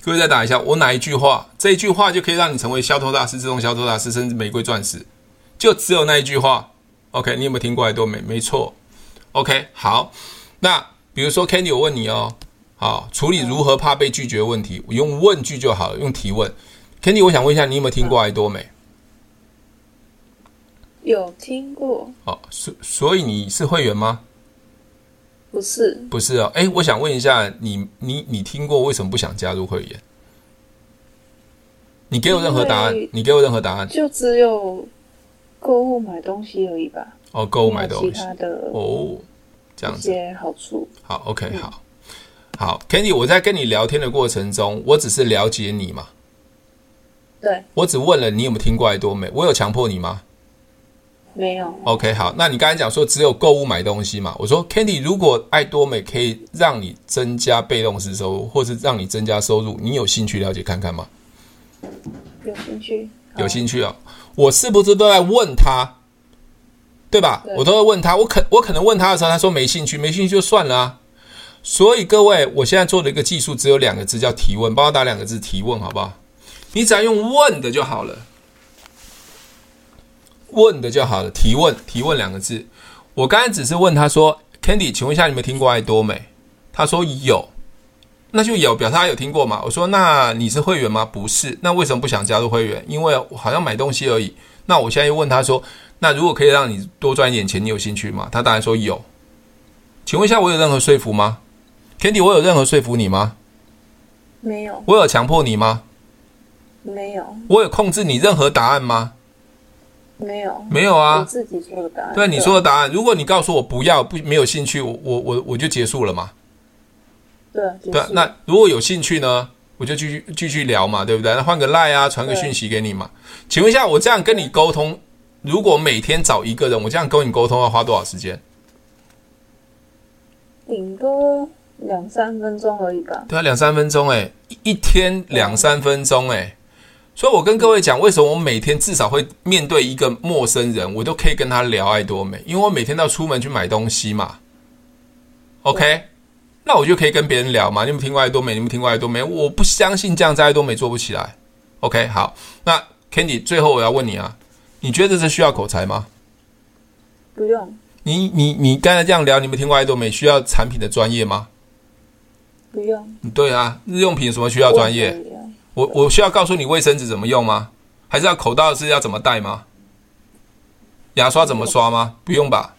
各位再打一下，我哪一句话？这一句话就可以让你成为销售大师、自动销售大师，甚至玫瑰钻石。就只有那一句话，OK？你有没有听过爱多美？没错，OK？好，那比如说 Candy，我问你哦，好，处理如何怕被拒绝的问题，我用问句就好了，用提问。Candy，我想问一下，你有没有听过爱多美？有听过。哦，所所以你是会员吗？不是，不是哦。哎，我想问一下，你你你听过，为什么不想加入会员？你给我任何答案，你给我任何答案，就只有。购物买东西而已吧。哦，购物买东西，其他的哦，这样子。一些好处。好，OK，嗯、好，好，Candy，我在跟你聊天的过程中，我只是了解你嘛。对。我只问了你有没有听过爱多美，我有强迫你吗？没有。OK，好，那你刚才讲说只有购物买东西嘛？我说，Candy，如果爱多美可以让你增加被动式收入，或是让你增加收入，你有兴趣了解看看吗？有兴趣。有兴趣啊、哦？我是不是都在问他，对吧？对，我都在问他。我可我可能问他的时候，他说没兴趣，没兴趣就算了啊。所以各位，我现在做的一个技术只有两个字，叫提问。帮我打两个字，提问，好不好？你只要用问的就好了，问的就好了。提问，提问两个字。我刚才只是问他说，Candy，请问一下，你有没有听过爱多美？他说有。那就有表示他有听过嘛？我说，那你是会员吗？不是，那为什么不想加入会员？因为好像买东西而已。那我现在又问他说，那如果可以让你多赚一点钱，你有兴趣吗？他当然说有。请问一下，我有任何说服吗？Candy，我有任何说服你吗？没有。我有强迫你吗？没有。我有控制你任何答案吗？没有。没有啊。我自己说的答案。对，你说的答案。如果你告诉我不要，不没有兴趣，我我我我就结束了嘛。对，对，那如果有兴趣呢，我就继续继续聊嘛，对不对？那换个赖啊，传个讯息给你嘛。请问一下，我这样跟你沟通，如果每天找一个人，我这样跟你沟通要花多少时间？顶多两三分钟而已吧。对啊，两三分钟哎，一天两三分钟哎。所以我跟各位讲，为什么我每天至少会面对一个陌生人，我都可以跟他聊爱多美，因为我每天都要出门去买东西嘛。OK。那我就可以跟别人聊嘛？你们听过爱多美？你们听过爱多美？我不相信这样在爱多美做不起来。OK，好，那 Candy，最后我要问你啊，你觉得这需要口才吗？不用。你你你刚才这样聊，你们听过爱多美需要产品的专业吗？不用。对啊，日用品什么需要专业？我我需要告诉你卫生纸怎么用吗？还是要口罩是要怎么戴吗？牙刷怎么刷吗？不用吧？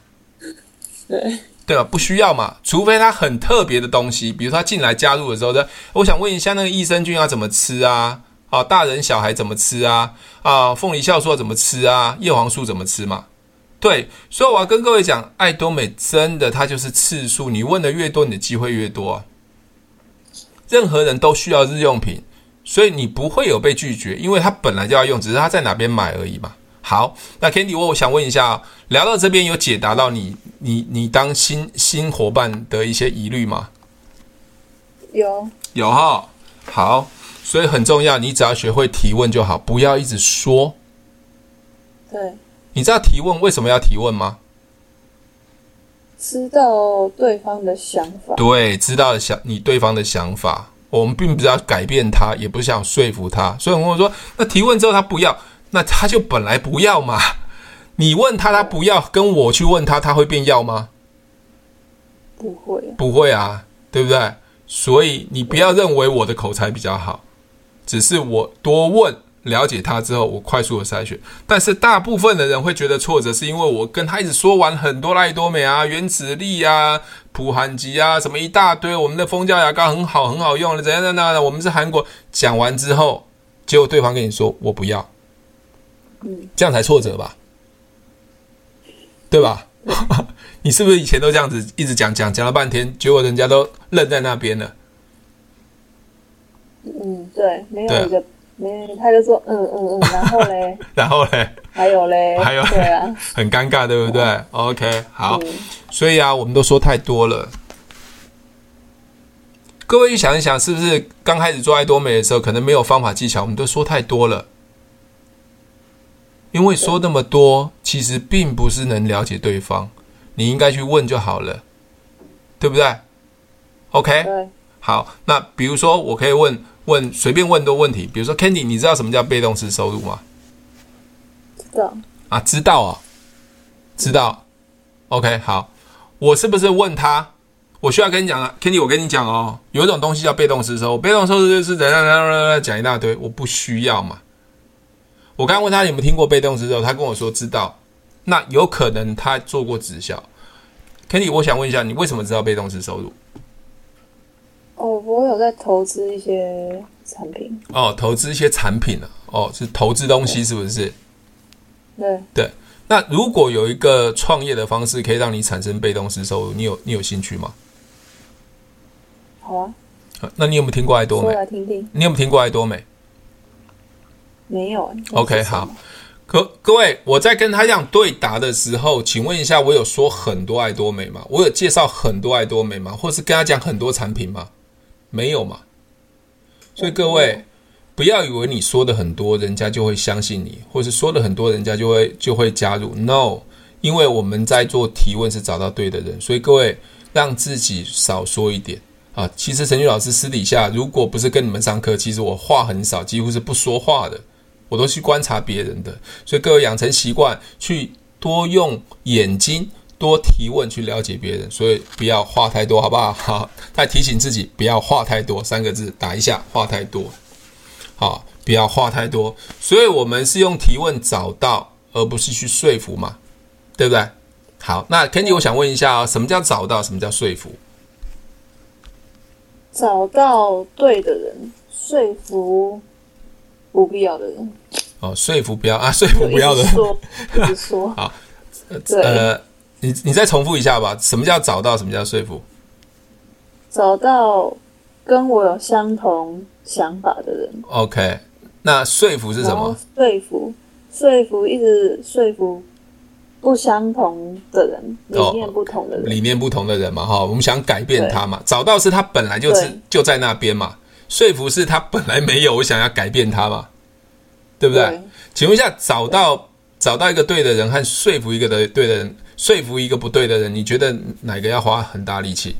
对。对吧？不需要嘛，除非它很特别的东西，比如说他进来加入的时候，我想问一下，那个益生菌要怎么吃啊？啊，大人小孩怎么吃啊？啊，凤梨酵素怎么吃啊？叶黄素怎么吃嘛？对，所以我要跟各位讲，爱多美真的，它就是次数，你问的越多，你的机会越多。任何人都需要日用品，所以你不会有被拒绝，因为他本来就要用，只是他在哪边买而已嘛。好，那 Candy，我我想问一下，聊到这边有解答到你你你当新新伙伴的一些疑虑吗？有有哈，好，所以很重要，你只要学会提问就好，不要一直说。对，你知道提问为什么要提问吗？知道对方的想法。对，知道想你对方的想法，我们并不是要改变他，也不是想说服他。所以我说，那提问之后他不要，那他就本来不要嘛。你问他，他不要，跟我去问他，他会变要吗？不会，不会啊，对不对？所以你不要认为我的口才比较好，只是我多问。了解他之后，我快速的筛选。但是大部分的人会觉得挫折，是因为我跟他一直说完很多赖多美啊、原子力啊、普韩吉啊，什么一大堆，我们的蜂胶牙膏很好，很好用的，怎样怎样的。我们是韩国，讲完之后，结果对方跟你说我不要，嗯，这样才挫折吧？对吧？你是不是以前都这样子一直讲讲讲了半天，结果人家都愣在那边了？嗯，对，没有一个。没，他就说嗯嗯嗯，然后嘞，然后嘞，还有嘞，还有，对啊，很尴尬，对不对？嗯，OK，好，嗯，所以啊，我们都说太多了。各位想一想，是不是刚开始做爱多美的时候，可能没有方法技巧，我们都说太多了。因为说那么多，其实并不是能了解对方，你应该去问就好了，对不对？OK，对，好，那比如说，我可以问。问随便问多问题，比如说 Candy，你知道什么叫被动式收入吗？知道啊，知道啊，知道。OK，好，我是不是问他？我需要跟你讲啊，Candy，我跟你讲哦，有一种东西叫被动式收入，被动收入就是等等等等讲一大堆，我不需要嘛。我刚刚问他有没有听过被动式收入，他跟我说知道，那有可能他做过直销。Kenny，我想问一下，你为什么知道被动式收入？哦，我有在投资一些产品。哦，投资一些产品啊，哦，是投资东西是不是？对对。那如果有一个创业的方式可以让你产生被动式收入，你有你有兴趣吗？好啊。那你有没有听过爱多美？说来听听。你有没有听过爱多美？没有。OK，好。各各位，我在跟他这样对答的时候，请问一下，我有说很多爱多美吗？我有介绍很多爱多美吗？或是跟他讲很多产品吗？没有嘛？所以各位不要以为你说的很多，人家就会相信你，或是说的很多，人家就会就会加入。No，因为我们在做提问是找到对的人，所以各位让自己少说一点啊。其实陈俊老师私底下如果不是跟你们上课，其实我话很少，几乎是不说话的，我都去观察别人的。所以各位养成习惯，去多用眼睛。多提问去了解别人，所以不要话太多，好不好？好，再提醒自己不要话太多，三个字打一下，话太多。好，不要话太多。所以我们是用提问找到，而不是去说服嘛，对不对？好，那 Kenny，我想问一下哦，什么叫找到？什么叫说服？找到对的人，说服不必要的人。哦，说服不要啊，说服不要的人。说，一直说。好，呃。你你再重复一下吧，什么叫找到？什么叫说服？找到跟我有相同想法的人。OK，那说服是什么？说服，说服，一直说服不相同的人，理念不同的人，哦、理念不同的人嘛，哈，我们想改变他嘛。找到是他本来就是就在那边嘛，说服是他本来没有，我想要改变他嘛，对不对？对，请问一下，找到找到一个对的人和说服一个的对的人。说服一个不对的人，你觉得哪个要花很大力气？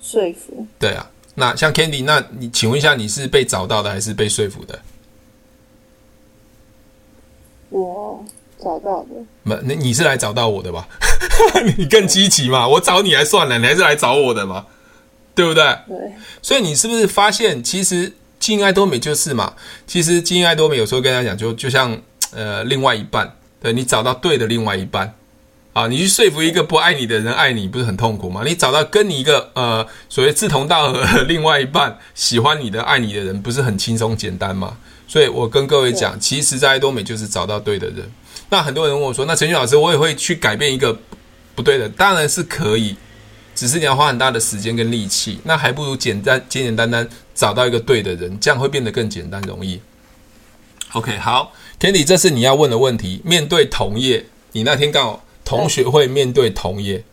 说服。对啊，那像 Candy，那你请问一下，你是被找到的还是被说服的？我找到的。那你是来找到我的吧？你更积极嘛？我找你还算了，你还是来找我的嘛？对不对？对。所以你是不是发现，其实经营爱多美就是嘛？其实经营爱多美有时候跟大家讲，就就像呃另外一半，对，你找到对的另外一半。啊，你去说服一个不爱你的人爱你，不是很痛苦吗？你找到跟你一个呃所谓志同道合的另外一半喜欢你的、爱你的人，不是很轻松简单吗？所以我跟各位讲，其实，在爱多美就是找到对的人。那很多人问我说：“那陈俊老师，我也会去改变一个不对的？”当然是可以，只是你要花很大的时间跟力气。那还不如简单、简简单单找到一个对的人，这样会变得更简单容易。OK，好，Candy，这是你要问的问题。面对同业，你那天刚好同学会面对同业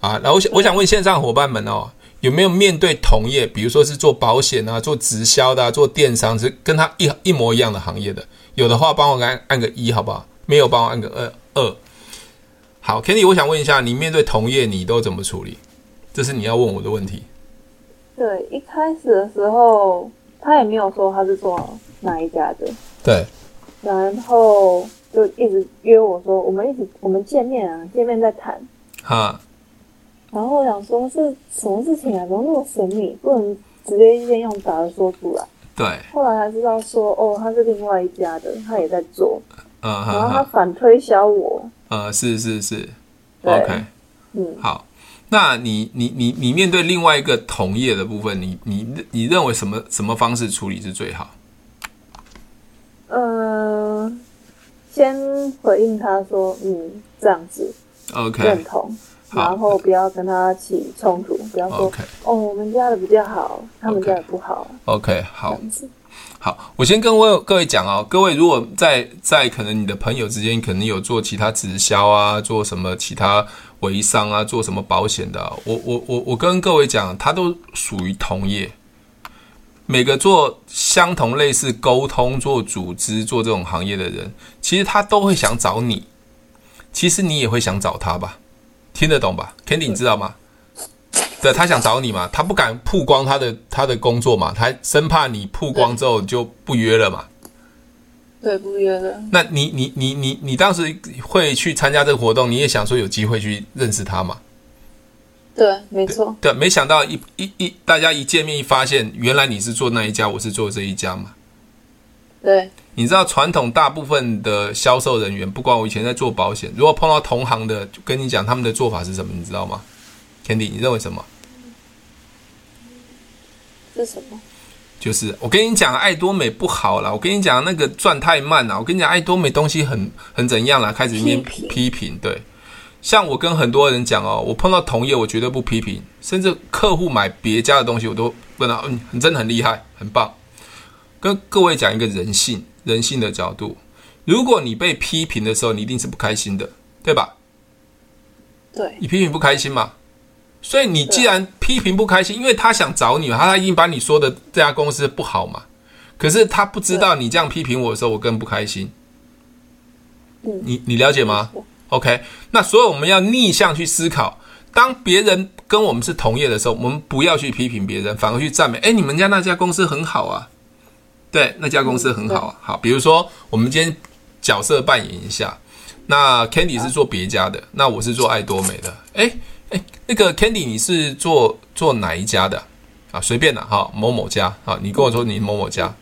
啊，然后我想我想问线上伙伴们哦，有没有面对同业，比如说是做保险啊、做直销的、啊、做电商，是跟他一一模一样的行业的？有的话，帮我按按个一，好不好？没有，帮我按个二二。好，Candy，我想问一下，你面对同业，你都怎么处理？这是你要问我的问题。对，一开始的时候，他也没有说他是做哪一家的。对。然后就一直约我说，我们一起我们见面啊，见面再谈。哈。然后我想说，是什么事情啊？怎么那么神秘？不能直接一边用打的说出来。对。后来才知道说，哦，他是另外一家的，他也在做。嗯。然后他反推销我。呃，是是是。OK。嗯。好。那你你你你面对另外一个同业的部分，你你你认为什么什么方式处理是最好？呃，先回应他说，嗯，这样子，OK，认同，然后不要跟他起冲突，不要说，哦，我们家的比较好，他们家的不好，OK，好，好，我先跟我各位讲哦，各位如果在在可能你的朋友之间，可能有做其他直销啊，做什么其他。微商啊，做什么保险的啊？我我我我跟各位讲，他都属于同业。每个做相同类似沟通、做组织、做这种行业的人，其实他都会想找你。其实你也会想找他吧？听得懂吧？Candy，你知道吗？对，他想找你嘛？他不敢曝光他的他的工作嘛？他生怕你曝光之后就不约了嘛？对，不约的。那你你你你你当时会去参加这个活动，你也想说有机会去认识他嘛？对，没错。对，没想到一一一大家一见面一发现，原来你是做那一家，我是做这一家嘛？对。你知道传统大部分的销售人员，不管我以前在做保险，如果碰到同行的，就跟你讲他们的做法是什么，你知道吗？Candy，你认为什么？是什么？就是我跟你讲，爱多美不好了。我跟你讲，那个赚太慢了。我跟你讲，爱多美东西很很怎样了？开始一面批评，对。像我跟很多人讲哦，我碰到同业，我绝对不批评。甚至客户买别家的东西，我都问他，嗯，你真的很厉害，很棒。跟各位讲一个人性，人性的角度。如果你被批评的时候，你一定是不开心的，对吧？对。你批评不开心吗？所以你既然批评不开心，因为他想找你，他他已经把你说的这家公司不好嘛。可是他不知道你这样批评我的时候，我更不开心。你你了解吗？OK，那所以我们要逆向去思考，当别人跟我们是同业的时候，我们不要去批评别人，反而去赞美。哎，你们家那家公司很好啊，对，那家公司很好啊。好，比如说我们今天角色扮演一下，那 Candy 是做别家的，那我是做爱多美的。哎。哎，那个 Candy，你是做做哪一家的啊？随便的哈，某某家啊，你跟我说你某某家，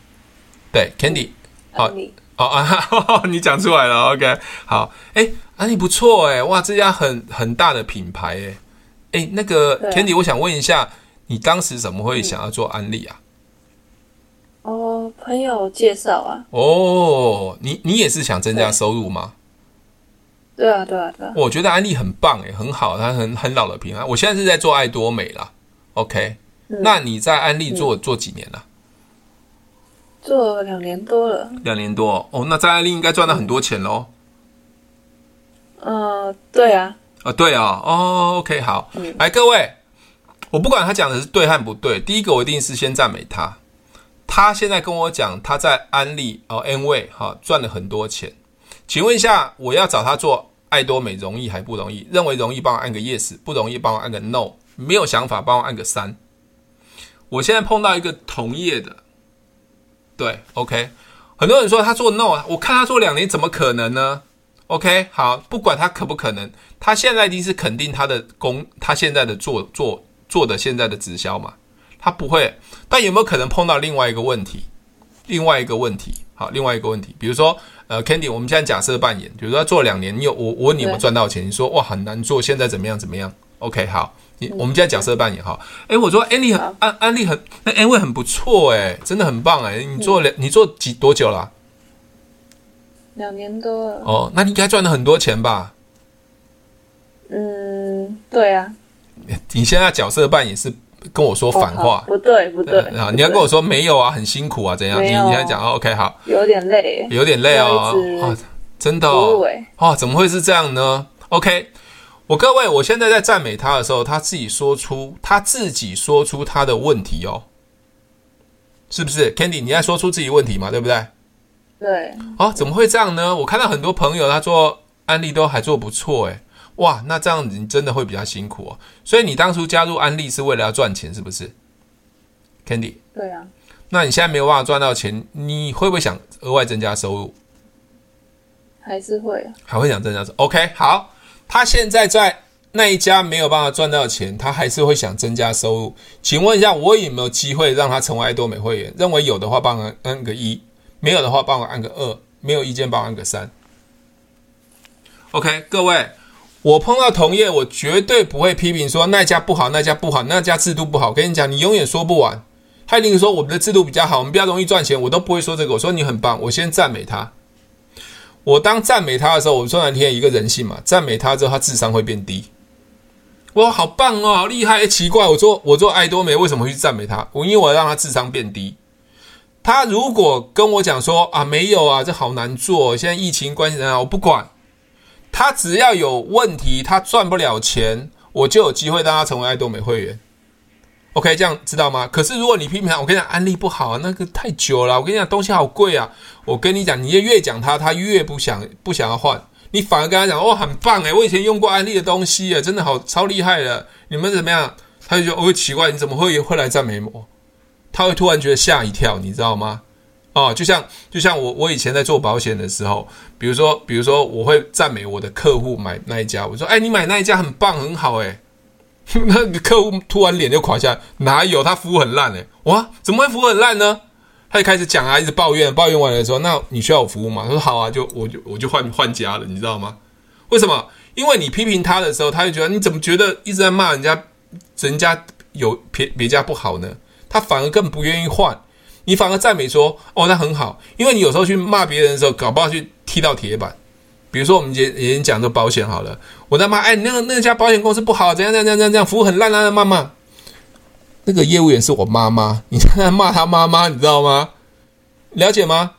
对，Candy，好，哦啊，你讲出来了，OK，好，哎，安利不错哎，哇，这家很很大的品牌哎，哎，那个 Candy，我想问一下，你当时怎么会想要做安利啊？哦，朋友介绍啊。哦，你你也是想增加收入吗？对啊，对啊，对啊！我觉得安利很棒诶，很好，它很很老的品牌。我现在是在做爱多美啦，OK？、嗯、那你在安利做、嗯、做几年了？做了两年多了。两年多哦，那在安利应该赚了很多钱喽。嗯、呃，对啊。啊、呃，对啊，哦，OK，好，嗯、来各位，我不管他讲的是对和不对，第一个我一定是先赞美他。他现在跟我讲他在安利哦，Amway 哈赚了很多钱。请问一下，我要找他做爱多美容易还不容易？认为容易，帮我按个 yes；不容易，帮我按个 no。没有想法，帮我按个三。我现在碰到一个同业的，对，OK。很多人说他做 no，我看他做两年，怎么可能呢？OK，好，不管他可不可能，他现在一定是肯定他的工，他现在的做做做的现在的直销嘛，他不会。但有没有可能碰到另外一个问题？另外一个问题，好，另外一个问题，比如说。呃，Candy，我们现在假设扮演，比如说做两年，你有我我问你有没有赚到钱？你说哇很难做，现在怎么样怎么样？OK，好，你我们现在假设扮演哈。哎，我说安利很安安利很那安慰很不错哎，真的很棒哎。你做两你做几多久了？两年多了。哦，那你应该赚了很多钱吧？嗯，对啊。你现在角色扮演是跟我说反话，不对不对啊！你要跟我说没有啊，很辛苦啊，怎样？你你要讲 OK 好，有点累，有点累哦，真的哦，哦，怎么会是这样呢？OK，我各位，我现在在赞美他的时候，他自己说出他自己说出他的问题哦，是不是？Candy，你在说出自己问题嘛？对不对？对。哦，怎么会这样呢？我看到很多朋友他做案例都还做不错诶。哇，那这样子你真的会比较辛苦哦。所以你当初加入安利是为了要赚钱，是不是？Candy。对啊。那你现在没有办法赚到钱，你会不会想额外增加收入？还是会啊。还会想增加收入？OK，好。他现在在那一家没有办法赚到钱，他还是会想增加收入。请问一下，我有没有机会让他成为爱多美会员？认为有的话，帮我按个一；没有的话，帮我按个二；没有意见，帮我按个三。OK，各位。我碰到同业，我绝对不会批评说那家不好，那家不好，那家制度不好。跟你讲，你永远说不完。他一定说我们的制度比较好，我们比较容易赚钱，我都不会说这个。我说你很棒，我先赞美他。我当赞美他的时候，我说难听一个人性嘛，赞美他之后，他智商会变低。我好棒哦，厉害！奇怪，我做我做爱多美为什么会去赞美他？我因为我让他智商变低。他如果跟我讲说啊，没有啊，这好难做，现在疫情关系啊，我不管。他只要有问题，他赚不了钱，我就有机会让他成为爱多美会员。OK，这样知道吗？可是如果你批评他，我跟你讲，安利不好啊，那个太久了。我跟你讲，东西好贵啊。我跟你讲，你越讲他，他越不想不想要换。你反而跟他讲，哦，很棒诶，我以前用过安利的东西诶，真的好超厉害的。你们怎么样？他就觉得哦，奇怪，你怎么会会来赞美我？他会突然觉得吓一跳，你知道吗？哦，就像就像我我以前在做保险的时候，比如说比如说我会赞美我的客户买那一家，我说哎，你买那一家很棒很好哎，那客户突然脸就垮下来，哪有他服务很烂哎，哇，怎么会服务很烂呢？他就开始讲啊，一直抱怨，抱怨完了说，那你需要我服务吗？他说好啊，就我就我就换换家了，你知道吗？为什么？因为你批评他的时候，他就觉得你怎么觉得一直在骂人家，人家有别别家不好呢？他反而更不愿意换。你反而赞美说：“哦，那很好，因为你有时候去骂别人的时候，搞不好去踢到铁板。比如说，我们也也讲这保险好了，我在骂，哎，那个那家保险公司不好，怎样怎样怎样怎样，服务很烂烂的，骂骂。那个业务员是我妈妈，你在骂他妈妈，你知道吗？了解吗？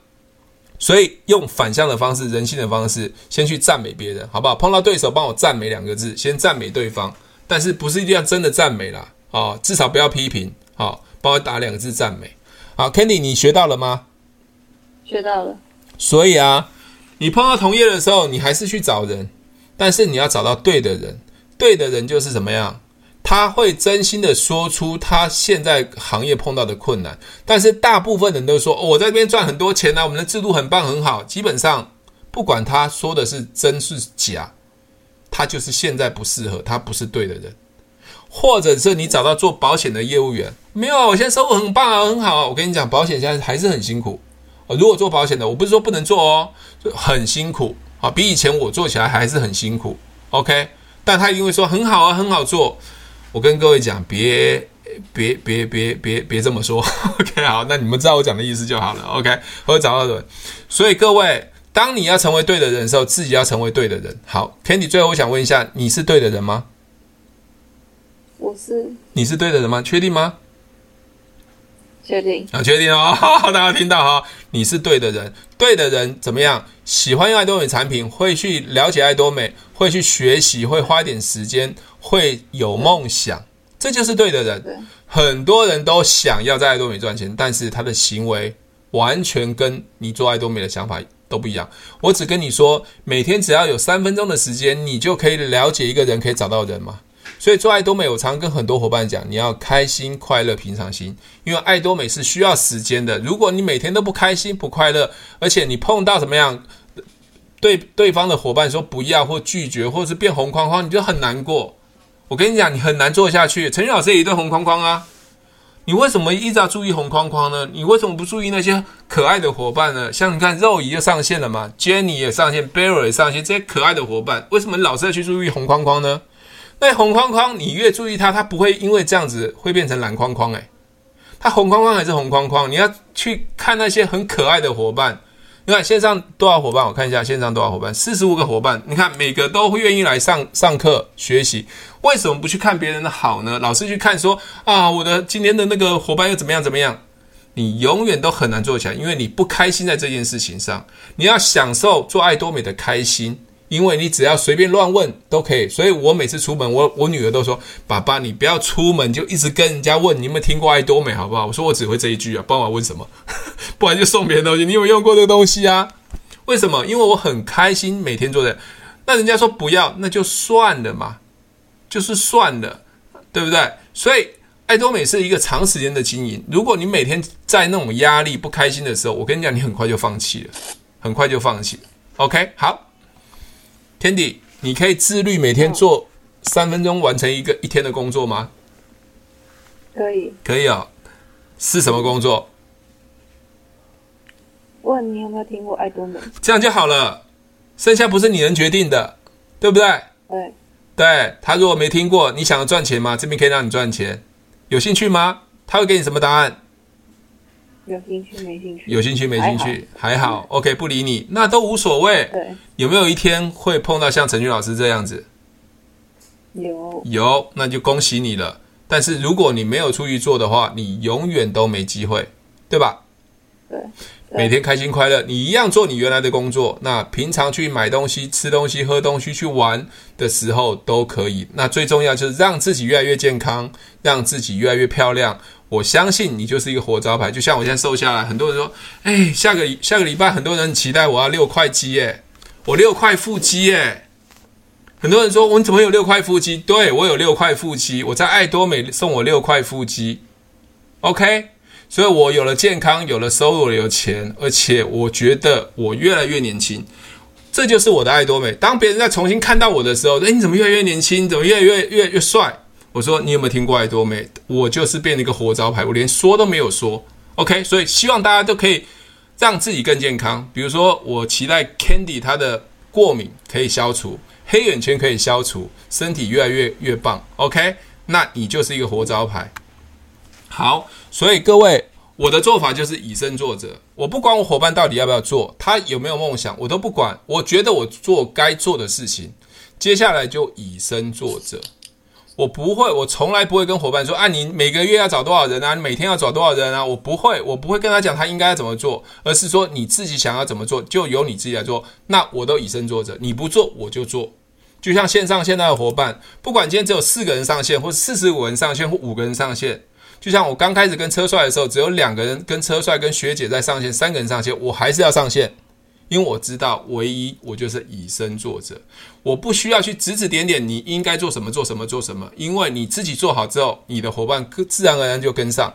所以用反向的方式，人性的方式，先去赞美别人，好不好？碰到对手，帮我赞美两个字，先赞美对方，但是不是一定要真的赞美啦，哦，至少不要批评，好、哦，帮我打两个字赞美。”好，Candy，你学到了吗？学到了。所以啊，你碰到同业的时候，你还是去找人，但是你要找到对的人。对的人就是怎么样？他会真心的说出他现在行业碰到的困难。但是大部分人都说，哦，我在这边赚很多钱啊，我们的制度很棒很好。基本上，不管他说的是真是假，他就是现在不适合，他不是对的人。或者是你找到做保险的业务员，没有，我现在收入很棒啊，很好啊。我跟你讲，保险现在还是很辛苦。如果做保险的，我不是说不能做哦，很辛苦啊，比以前我做起来还是很辛苦。OK，但他一定会说很好啊，很好做。我跟各位讲，别别别别别别这么说。OK，好，那你们知道我讲的意思就好了。OK，我会找到人。所以各位，当你要成为对的人的时候，自己要成为对的人。好，Candy，最后我想问一下，你是对的人吗？我是，你是对的人吗？确定吗？确定啊，确定哦！大家听到哈，你是对的人，对的人怎么样？喜欢用爱多美产品，会去了解爱多美，会去学习，会花点时间，会有梦想，这就是对的人。很多人都想要在爱多美赚钱，但是他的行为完全跟你做爱多美的想法都不一样。我只跟你说，每天只要有三分钟的时间，你就可以了解一个人，可以找到人吗？所以做爱多美，我常跟很多伙伴讲，你要开心、快乐、平常心，因为爱多美是需要时间的。如果你每天都不开心、不快乐，而且你碰到怎么样，对对方的伙伴说不要或拒绝，或者是变红框框，你就很难过。我跟你讲，你很难做下去。陈宇老师也对红框框啊，你为什么一直要注意红框框呢？你为什么不注意那些可爱的伙伴呢？像你看肉姨就上线了嘛，Jenny 也上线，Barry 也上线，这些可爱的伙伴，为什么老是要去注意红框框呢？那红框框，你越注意它，它不会因为这样子会变成蓝框框。诶，它红框框还是红框框。你要去看那些很可爱的伙伴，你看线上多少伙伴？我看一下线上多少伙伴，四十五个伙伴。你看每个都会愿意来上上课学习，为什么不去看别人的好呢？老是去看说啊，我的今天的那个伙伴又怎么样怎么样？你永远都很难做起来，因为你不开心在这件事情上。你要享受做爱多美的开心。因为你只要随便乱问都可以，所以我每次出门，我我女儿都说：“爸爸，你不要出门就一直跟人家问你有没有听过爱多美，好不好？”我说：“我只会这一句啊，不然我问什么？不然就送别人东西。你有没有用过这个东西啊？为什么？因为我很开心每天做的。那人家说不要，那就算了嘛，就是算了，对不对？所以爱多美是一个长时间的经营。如果你每天在那种压力不开心的时候，我跟你讲，你很快就放弃了，很快就放弃。OK，好。Candy，你可以自律每天做三分钟完成一个一天的工作吗？可以，可以啊、哦。是什么工作？问你有没有听过爱多美？这样就好了，剩下不是你能决定的，对不对？对。对，他如果没听过，你想要赚钱吗？这边可以让你赚钱，有兴趣吗？他会给你什么答案？有兴趣没兴趣？有兴趣没兴趣？还好，还好，OK，不理你，那都无所谓。对，有没有一天会碰到像陈俊老师这样子？有，有，那就恭喜你了。但是如果你没有出去做的话，你永远都没机会，对吧？对。每天开心快乐，你一样做你原来的工作。那平常去买东西、吃东西、喝东西、去玩的时候都可以。那最重要就是让自己越来越健康，让自己越来越漂亮。我相信你就是一个活招牌。就像我现在瘦下来，很多人说：“哎，下个下个礼拜很多人期待我要六块肌耶，我六块腹肌耶。”很多人说：“我怎么有六块腹肌？”对，我有六块腹肌，我在爱多美送我六块腹肌。OK。所以我有了健康，有了收入，有钱，而且我觉得我越来越年轻，这就是我的爱多美。当别人在重新看到我的时候，诶，你怎么越来越年轻？怎么越来越越越帅？我说你有没有听过爱多美？我就是变了一个活招牌，我连说都没有说。OK，所以希望大家都可以让自己更健康。比如说，我期待 Candy 她的过敏可以消除，黑眼圈可以消除，身体越来越越棒。OK，那你就是一个活招牌。好，所以各位，我的做法就是以身作则。我不管我伙伴到底要不要做，他有没有梦想，我都不管。我觉得我做该做的事情，接下来就以身作则。我不会，我从来不会跟伙伴说：“啊，你每个月要找多少人啊？你每天要找多少人啊？”我不会，我不会跟他讲他应该怎么做，而是说你自己想要怎么做，就由你自己来做。那我都以身作则，你不做我就做。就像线上现在的伙伴，不管今天只有四个人上线，或者四十五人上线，或五个人上线。就像我刚开始跟车帅的时候，只有两个人跟车帅跟学姐在上线，三个人上线，我还是要上线，因为我知道唯一我就是以身作则，我不需要去指指点点你应该做什么做什么做什么，因为你自己做好之后，你的伙伴自然而然就跟上，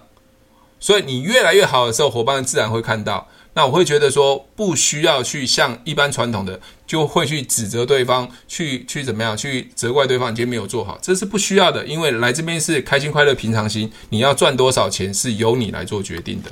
所以你越来越好的时候，伙伴自然会看到。那我会觉得说，不需要去像一般传统的，就会去指责对方，去去怎么样，去责怪对方，你今天没有做好，这是不需要的，因为来这边是开心快乐平常心，你要赚多少钱是由你来做决定的。